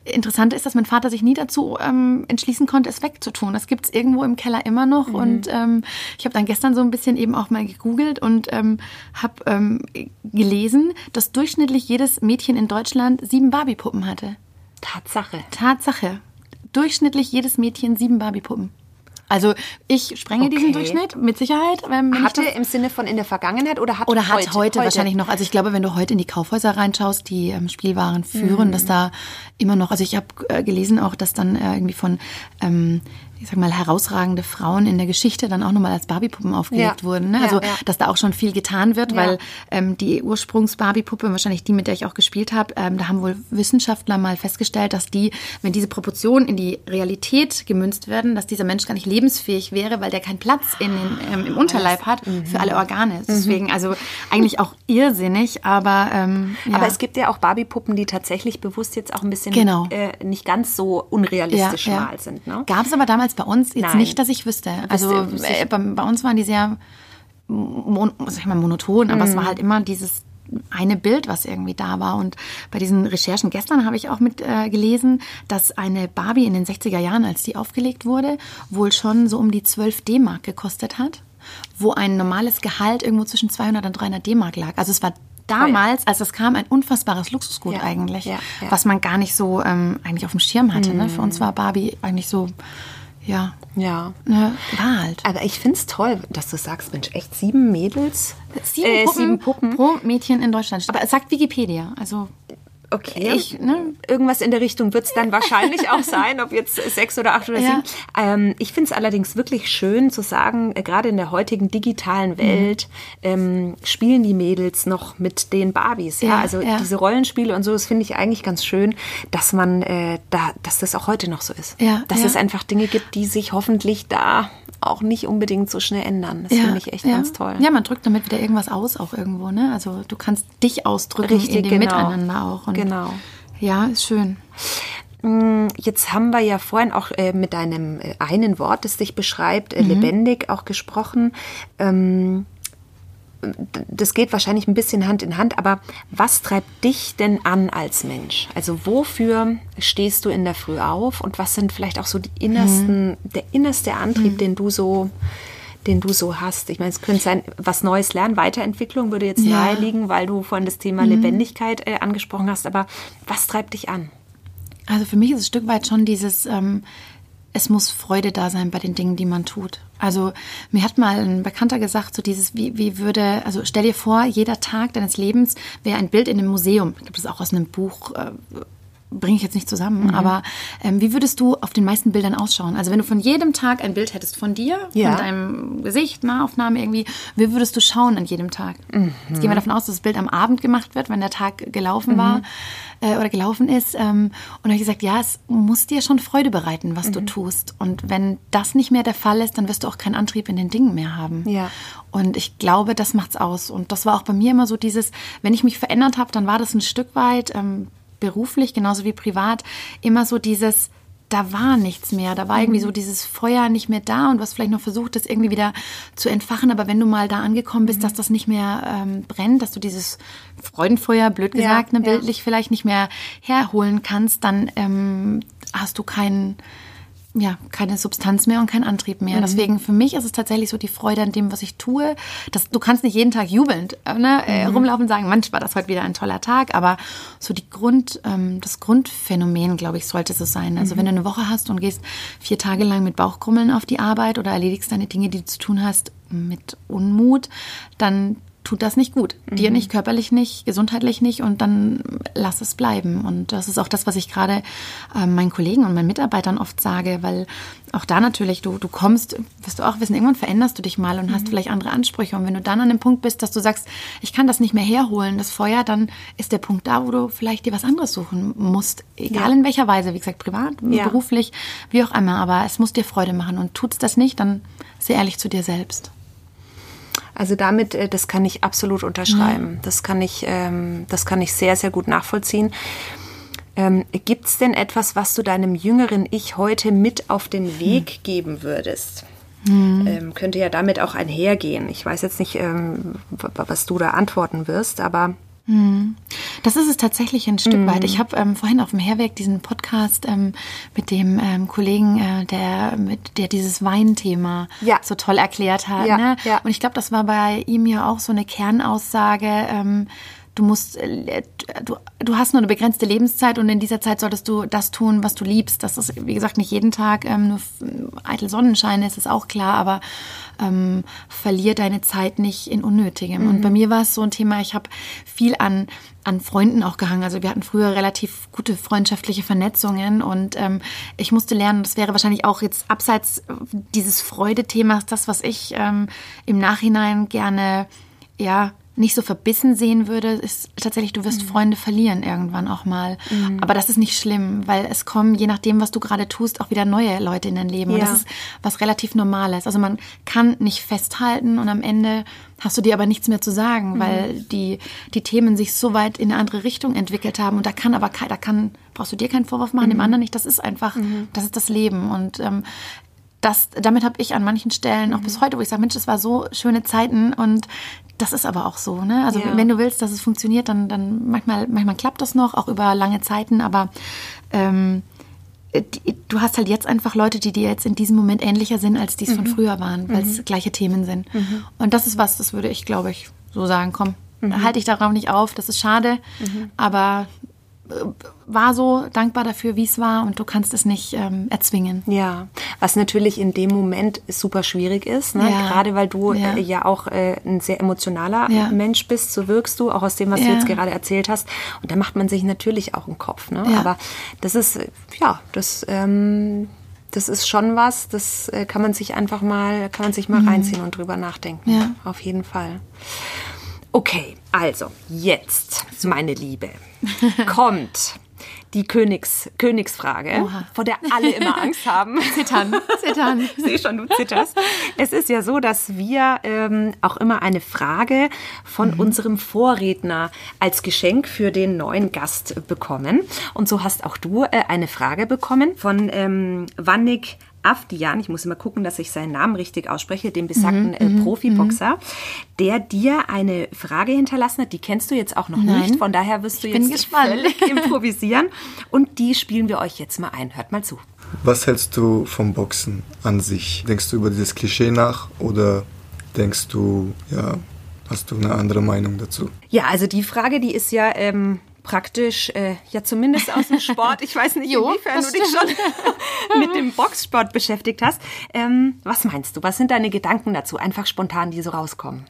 Interessante ist, dass mein Vater sich nie dazu ähm, entschließen konnte, es wegzutun. Das gibt's irgendwo im Keller immer noch. Mhm. Und ähm, ich habe dann gestern so ein bisschen eben auch mal gegoogelt und ähm, habe ähm, gelesen, dass durchschnittlich jedes Mädchen in Deutschland sieben Barbie-Puppen hatte. Tatsache. Tatsache. Durchschnittlich jedes Mädchen sieben Barbie-Puppen. Also ich sprenge diesen Okay. Durchschnitt mit Sicherheit. Wenn wenn ich Hatte im Sinne von in der Vergangenheit oder hat oder hat heute, heute, wahrscheinlich noch. Also ich glaube, wenn du heute in die Kaufhäuser reinschaust, die ähm, Spielwaren führen, dass da immer noch, also ich habe äh, gelesen auch, dass dann äh, irgendwie von, ähm, ich sag mal, herausragende Frauen in der Geschichte dann auch nochmal als Barbie-Puppen aufgelegt Ja. wurden. Ne? Ja, Also ja. dass da auch schon viel getan wird, Ja. weil ähm, die Ursprungs-Barbie-Puppe, wahrscheinlich die, mit der ich auch gespielt habe, ähm, da haben wohl Wissenschaftler mal festgestellt, dass die, wenn diese Proportionen in die Realität gemünzt werden, dass dieser Mensch gar nicht lebensfähig wäre, weil der keinen Platz in den, ähm, im Unterleib hat für alle Organe. Deswegen also eigentlich auch irrsinnig, aber ähm, ja. Aber es gibt ja auch Barbie-Puppen, die tatsächlich bewusst jetzt auch ein bisschen Genau. äh, nicht ganz so unrealistisch mal sind. Ne? Gab es aber damals bei uns jetzt Nein. nicht, dass ich wüsste. Also äh, bei, bei uns waren die sehr mon sag ich mal, monoton, aber Mhm. es war halt immer dieses eine Bild, was irgendwie da war. Und bei diesen Recherchen gestern habe ich auch mit äh, gelesen, dass eine Barbie in den 60er Jahren, als die aufgelegt wurde, wohl schon so um die 12 D-Mark gekostet hat, wo ein normales Gehalt irgendwo zwischen 200 und 300 D-Mark lag. Also es war damals, als das kam, ein unfassbares Luxusgut Ja, eigentlich, ja, ja. was man gar nicht so ähm, eigentlich auf dem Schirm hatte. Ne? Für uns war Barbie eigentlich so, ja, Ja. ne, war halt. Aber ich finde es toll, dass du sagst, Mensch, echt sieben Mädels? Sieben, Äh, Puppen sieben Puppen. pro Mädchen in Deutschland. Aber es sagt Wikipedia. Also Okay. Ich, ne? Irgendwas in der Richtung wird es dann wahrscheinlich auch sein, ob jetzt sechs oder acht oder Ja. sieben. Ähm, ich finde es allerdings wirklich schön zu sagen, äh, gerade in der heutigen digitalen Welt ähm, spielen die Mädels noch mit den Barbies. Ja, Ja, also ja. diese Rollenspiele und so, das finde ich eigentlich ganz schön, dass man äh, da, dass das auch heute noch so ist. Ja, dass ja. es einfach Dinge gibt, die sich hoffentlich da auch nicht unbedingt so schnell ändern. Das finde ich echt ja. ganz toll. Ja, man drückt damit wieder irgendwas aus auch irgendwo. Ne? Also du kannst dich ausdrücken Richtig, in dem genau. Miteinander auch. Genau. Ja, ist schön. Jetzt haben wir ja vorhin auch äh, mit deinem äh, einen Wort, das dich beschreibt, Mhm. äh, lebendig auch gesprochen. Ähm, das geht wahrscheinlich ein bisschen Hand in Hand, aber was treibt dich denn an als Mensch? Also wofür stehst du in der Früh auf und was sind vielleicht auch so die innersten, Mhm. der innerste Antrieb, den du so den du so hast. Ich meine, es könnte sein, was Neues lernen, Weiterentwicklung würde jetzt Ja. Mhm. naheliegen, weil du vorhin das Thema Lebendigkeit äh, angesprochen hast. Aber was treibt dich an? Also für mich ist es ein Stück weit schon dieses, ähm, es muss Freude da sein bei den Dingen, die man tut. Also mir hat mal ein Bekannter gesagt, so dieses, wie, wie würde, also stell dir vor, jeder Tag deines Lebens wäre ein Bild in einem Museum. Das ist auch aus einem Buch. Äh, bringe ich jetzt nicht zusammen, aber ähm, wie würdest du auf den meisten Bildern ausschauen? Also wenn du von jedem Tag ein Bild hättest von dir, Ja. von deinem Gesicht, Nahaufnahme irgendwie, wie würdest du schauen an jedem Tag? Jetzt gehen wir davon aus, dass das Bild am Abend gemacht wird, wenn der Tag gelaufen war äh, oder gelaufen ist. Ähm, und habe ich gesagt, ja, es muss dir schon Freude bereiten, was du tust. Und wenn das nicht mehr der Fall ist, dann wirst du auch keinen Antrieb in den Dingen mehr haben. Ja. Und ich glaube, das macht's aus. Und das war auch bei mir immer so dieses, wenn ich mich verändert habe, dann war das ein Stück weit ähm, beruflich, genauso wie privat, immer so dieses, da war nichts mehr. Da war irgendwie so dieses Feuer nicht mehr da und hast vielleicht noch versucht, das irgendwie wieder zu entfachen. Aber wenn du mal da angekommen bist, dass das nicht mehr ähm, brennt, dass du dieses Freudenfeuer, blöd Ja, gesagt, ne, ja. bildlich vielleicht nicht mehr herholen kannst, dann ähm, hast du keinen ja, keine Substanz mehr und kein Antrieb mehr. Deswegen für mich ist es tatsächlich so die Freude an dem, was ich tue. Das, du kannst nicht jeden Tag jubelnd äh, ne, äh, rumlaufen und sagen, Mensch, war das heute wieder ein toller Tag. Aber so die Grund, ähm, das Grundphänomen, glaube ich, sollte so sein. Also wenn du eine Woche hast und gehst vier Tage lang mit Bauchkrummeln auf die Arbeit oder erledigst deine Dinge, die du zu tun hast, mit Unmut, dann tut das nicht gut. Dir nicht, körperlich nicht, gesundheitlich nicht und dann lass es bleiben. Und das ist auch das, was ich gerade äh, meinen Kollegen und meinen Mitarbeitern oft sage, weil auch da natürlich, du, du kommst, wirst du auch wissen, irgendwann veränderst du dich mal und hast vielleicht andere Ansprüche. Und wenn du dann an dem Punkt bist, dass du sagst, ich kann das nicht mehr herholen, das Feuer, dann ist der Punkt da, wo du vielleicht dir was anderes suchen musst. Egal in welcher Weise, wie gesagt, privat, Ja. beruflich, wie auch immer. Aber es muss dir Freude machen. Und tut's das nicht, dann sei ehrlich zu dir selbst. Also damit, äh, das kann ich absolut unterschreiben. Das kann ich, ähm, das kann ich sehr, sehr gut nachvollziehen. Ähm, Gibt es denn etwas, was du deinem jüngeren Ich heute mit auf den Weg hm. geben würdest? Hm. Ähm, könnte ja damit auch einhergehen. Ich weiß jetzt nicht, ähm, was du da antworten wirst, aber. Das ist es tatsächlich ein Stück mm. weit. Ich habe ähm, vorhin auf dem Herweg diesen Podcast ähm, mit dem ähm, Kollegen, äh, der, mit, der dieses Weinthema ja. so toll erklärt hat. Ja, ne? ja. Und ich glaube, das war bei ihm ja auch so eine Kernaussage. Du musst, äh, du, du hast nur eine begrenzte Lebenszeit und in dieser Zeit solltest du das tun, was du liebst. Das ist, wie gesagt, nicht jeden Tag ähm, nur eitel Sonnenschein, ist es auch klar, aber ähm, verlier deine Zeit nicht in Unnötigem. Mhm. Und bei mir war es so ein Thema, ich habe viel an an Freunden auch gehangen. Also wir hatten früher relativ gute freundschaftliche Vernetzungen und ähm, ich musste lernen, das wäre wahrscheinlich auch jetzt abseits dieses Freudethemas das, was ich ähm, im Nachhinein gerne ja nicht so verbissen sehen würde, ist tatsächlich, du wirst mhm. Freunde verlieren irgendwann auch mal. Mhm. Aber das ist nicht schlimm, weil es kommen, je nachdem, was du gerade tust, auch wieder neue Leute in dein Leben. Ja. Und das ist was relativ Normales. Also man kann nicht festhalten und am Ende hast du dir aber nichts mehr zu sagen, mhm. weil die, die Themen sich so weit in eine andere Richtung entwickelt haben. Und da kann aber, da kann, brauchst du dir keinen Vorwurf machen, dem mhm. anderen nicht. Das ist einfach, mhm. das ist das Leben. Und ähm, das, damit habe ich an manchen Stellen auch bis heute, wo ich sage, Mensch, das war so schöne Zeiten und das ist aber auch so, ne? Also ja. wenn du willst, dass es funktioniert, dann, dann manchmal, manchmal klappt das noch, auch über lange Zeiten, aber ähm, die, du hast halt jetzt einfach Leute, die dir jetzt in diesem Moment ähnlicher sind, als die es mhm. von früher waren, weil es mhm. gleiche Themen sind. Mhm. Und das ist was, das würde ich, glaube ich, so sagen, komm, mhm. halte ich darauf nicht auf, das ist schade, mhm. aber war so dankbar dafür, wie es war und du kannst es nicht ähm, erzwingen. Ja, was natürlich in dem Moment super schwierig ist, ne? ja. gerade weil du ja, äh, ja auch äh, ein sehr emotionaler ja. Mensch bist, so wirkst du, auch aus dem, was du jetzt gerade erzählt hast. Und da macht man sich natürlich auch einen Kopf. Ne? Aber das ist, ja, das... Ähm, das ist schon was, das äh, kann man sich einfach mal, kann man sich mal mhm. reinziehen und drüber nachdenken. Ja. Auf jeden Fall. Okay, also jetzt, meine Liebe, kommt die Königs, Königsfrage, Oha. vor der alle immer Angst haben. zittern, zittern. Ich sehe schon, du zitterst. Es ist ja so, dass wir ähm, auch immer eine Frage von mhm. unserem Vorredner als Geschenk für den neuen Gast bekommen. Und so hast auch du äh, eine Frage bekommen von ähm, Wannik Afdian, ich muss immer gucken, dass ich seinen Namen richtig ausspreche, dem besagten mhm, äh, mhm, Profiboxer, mhm. der dir eine Frage hinterlassen hat. Die kennst du jetzt auch noch Nein. nicht, von daher wirst du ich jetzt völlig improvisieren. Und die spielen wir euch jetzt mal ein. Hört mal zu. Was hältst du vom Boxen an sich? Denkst du über dieses Klischee nach oder denkst du, ja, hast du eine andere Meinung dazu? Ja, also die Frage, die ist ja ähm, praktisch, äh, ja zumindest aus dem Sport. Ich weiß nicht, jo, inwiefern du dich schon mit dem Boxsport beschäftigt hast. Ähm, was meinst du? Was sind deine Gedanken dazu? Einfach spontan, die so rauskommen.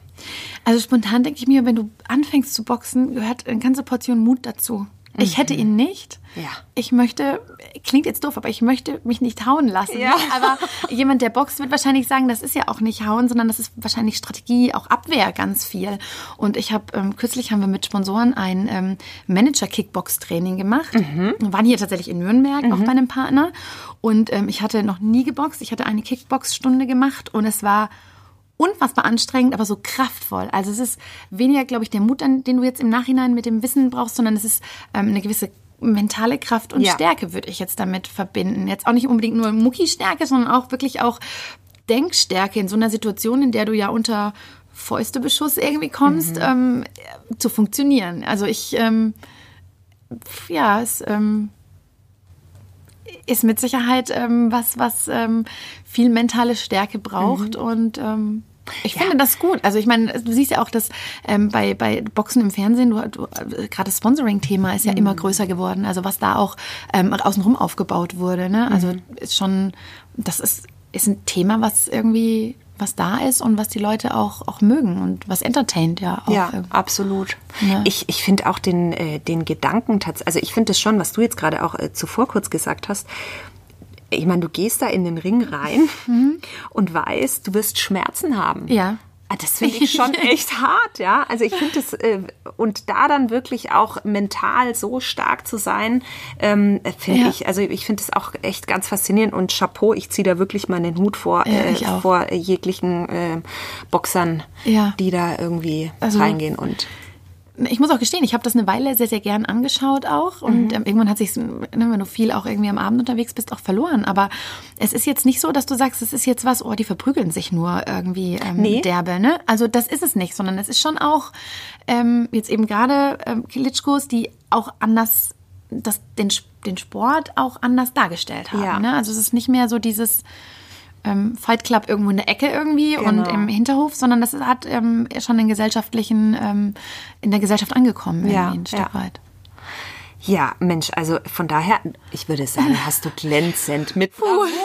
Also spontan denke ich mir, wenn du anfängst zu boxen, gehört eine ganze Portion Mut dazu. Ich hätte ihn nicht. Ja. Ich möchte, klingt jetzt doof, aber ich möchte mich nicht hauen lassen. Ja. Aber jemand, der boxt, wird wahrscheinlich sagen, das ist ja auch nicht hauen, sondern das ist wahrscheinlich Strategie, auch Abwehr ganz viel. Und ich habe, ähm, kürzlich haben wir mit Sponsoren ein ähm, Manager-Kickbox-Training gemacht. Mhm. Wir waren hier tatsächlich in Nürnberg, mhm. auch bei einem Partner. Und ähm, ich hatte noch nie geboxt. Ich hatte eine Kickbox-Stunde gemacht und es war unfassbar anstrengend, aber so kraftvoll. Also es ist weniger, glaube ich, der Mut, den du jetzt im Nachhinein mit dem Wissen brauchst, sondern es ist ähm, eine gewisse mentale Kraft und ja. Stärke, würde ich jetzt damit verbinden. Jetzt auch nicht unbedingt nur Muckistärke, sondern auch wirklich auch Denkstärke in so einer Situation, in der du ja unter Fäustebeschuss irgendwie kommst, mhm. ähm, zu funktionieren. Also ich, ähm, ja, es ähm, ist mit Sicherheit ähm, was, was ähm, viel mentale Stärke braucht mhm. und ähm, ich ja. finde das gut. Also ich meine, du siehst ja auch, dass ähm, bei, bei Boxen im Fernsehen, du, du, gerade das Sponsoring-Thema ist ja mhm. immer größer geworden. Also was da auch ähm, außenrum aufgebaut wurde. Ne? Also mhm. ist schon, das ist, ist ein Thema, was irgendwie was da ist und was die Leute auch, auch mögen und was entertaint ja auch. Ja, absolut. Ne? Ich, ich finde auch den, äh, den Gedanken, also ich finde es schon, was du jetzt gerade auch äh, zuvor kurz gesagt hast, ich meine, du gehst da in den Ring rein mhm. und weißt, du wirst Schmerzen haben. Ja. Ah, das finde ich schon echt hart, ja. Also ich finde das äh, und da dann wirklich auch mental so stark zu sein, ähm, finde ja. ich. Also ich finde das auch echt ganz faszinierend und Chapeau. Ich ziehe da wirklich mal den Hut vor äh, vor jeglichen äh, Boxern, ja. die da irgendwie also, reingehen und ich muss auch gestehen, ich habe das eine Weile sehr, sehr gern angeschaut auch. Und Mhm. ähm, irgendwann hat sich, wenn du viel auch irgendwie am Abend unterwegs bist, auch verloren. Aber es ist jetzt nicht so, dass du sagst, es ist jetzt was, oh, die verprügeln sich nur irgendwie ähm, Nee. derbe. Ne? Also das ist es nicht, sondern es ist schon auch ähm, jetzt eben gerade ähm, Klitschkos, die auch anders das, den, den Sport auch anders dargestellt haben. Ja. Ne? Also es ist nicht mehr so dieses ähm, Fight Club irgendwo in der Ecke irgendwie und Genau. im Hinterhof, sondern das hat ähm, schon den gesellschaftlichen, ähm, in der Gesellschaft angekommen, irgendwie Ja, ein Stück ja. weit. Ja, Mensch, also von daher, ich würde sagen, hast du glänzend mit Bravour.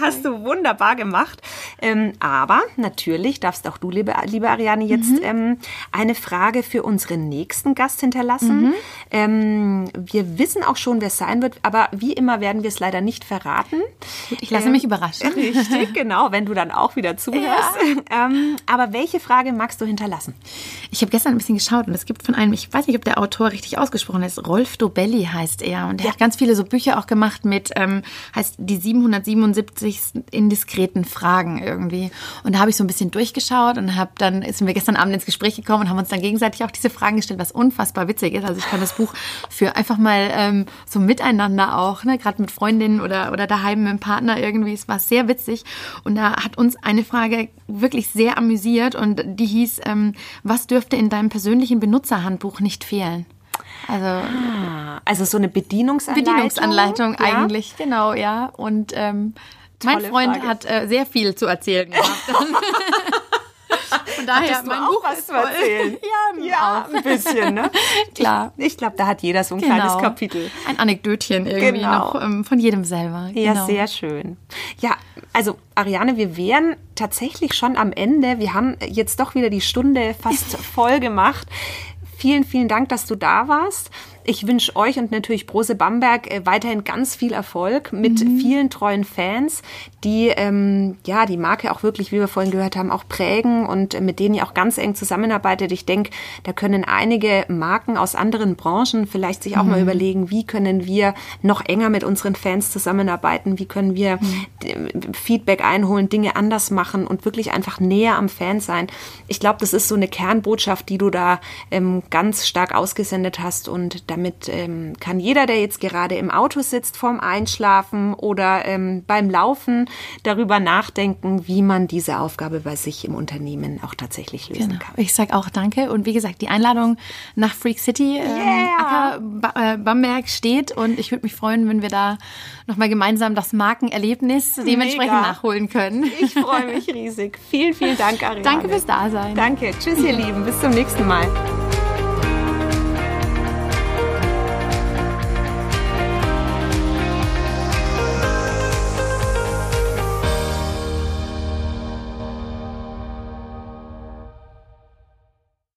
Hast du wunderbar gemacht. Ähm, aber natürlich darfst auch du, liebe, liebe Ariane, jetzt ähm, eine Frage für unseren nächsten Gast hinterlassen. Ähm, wir wissen auch schon, wer es sein wird, aber wie immer werden wir es leider nicht verraten. Ich lasse mich überraschen. Richtig, genau, wenn du dann auch wieder zuhörst. Ähm, aber welche Frage magst du hinterlassen? Ich habe gestern ein bisschen geschaut und es gibt von einem, ich weiß nicht, ob der Autor richtig ausgesprochen ist, Rolf Dobelli heißt er. Und er hat ganz viele so Bücher auch gemacht mit, ähm, heißt die 777 indiskreten Fragen irgendwie. Und da habe ich so ein bisschen durchgeschaut und habe dann, sind wir gestern Abend ins Gespräch gekommen und haben uns dann gegenseitig auch diese Fragen gestellt, was unfassbar witzig ist. Also ich kann das Buch für einfach mal ähm, so miteinander auch, ne, gerade mit Freundinnen oder, oder daheim mit dem Partner irgendwie. Es war sehr witzig. Und da hat uns eine Frage wirklich sehr amüsiert und die hieß, ähm, was dürfte in deinem persönlichen Benutzerhandbuch nicht fehlen? Also Ah, Also so eine Bedienungsanleitung. Bedienungsanleitung ja? eigentlich, genau, ja. Und ähm, mein Freund Frage. hat äh, sehr viel zu erzählen gehabt. Von daher, Hattest du mein auch Buch was zu erzählen? Ja, Ja, auch. ein bisschen, ne? Klar. Ich glaube, da hat jeder so ein kleines Genau. Kapitel. Ein Anekdötchen irgendwie Genau. noch ähm, von jedem selber. Ja, genau. sehr schön. Ja, also Ariane, wir wären tatsächlich schon am Ende. Wir haben jetzt doch wieder die Stunde fast voll gemacht. Vielen, vielen Dank, dass du da warst. Ich wünsche euch und natürlich Brose Bamberg äh, weiterhin ganz viel Erfolg mit vielen treuen Fans, die ähm, ja die Marke auch wirklich, wie wir vorhin gehört haben, auch prägen und äh, mit denen ihr auch ganz eng zusammenarbeitet. Ich denke, da können einige Marken aus anderen Branchen vielleicht sich auch mal überlegen, wie können wir noch enger mit unseren Fans zusammenarbeiten, wie können wir d- Feedback einholen, Dinge anders machen und wirklich einfach näher am Fan sein. Ich glaube, das ist so eine Kernbotschaft, die du da ähm, ganz stark ausgesendet hast und damit ähm, kann jeder, der jetzt gerade im Auto sitzt, vorm Einschlafen oder ähm, beim Laufen, darüber nachdenken, wie man diese Aufgabe bei sich im Unternehmen auch tatsächlich lösen Genau. kann. Ich sag auch danke und wie gesagt, die Einladung nach Freak City ähm, Yeah. Acker äh, Bamberg steht und ich würde mich freuen, wenn wir da nochmal gemeinsam das Markenerlebnis dementsprechend Mega. nachholen können. Ich freue mich riesig. Vielen, vielen Dank, Ariane. Danke fürs Dasein. Danke. Tschüss, ihr Lieben. Bis zum nächsten Mal.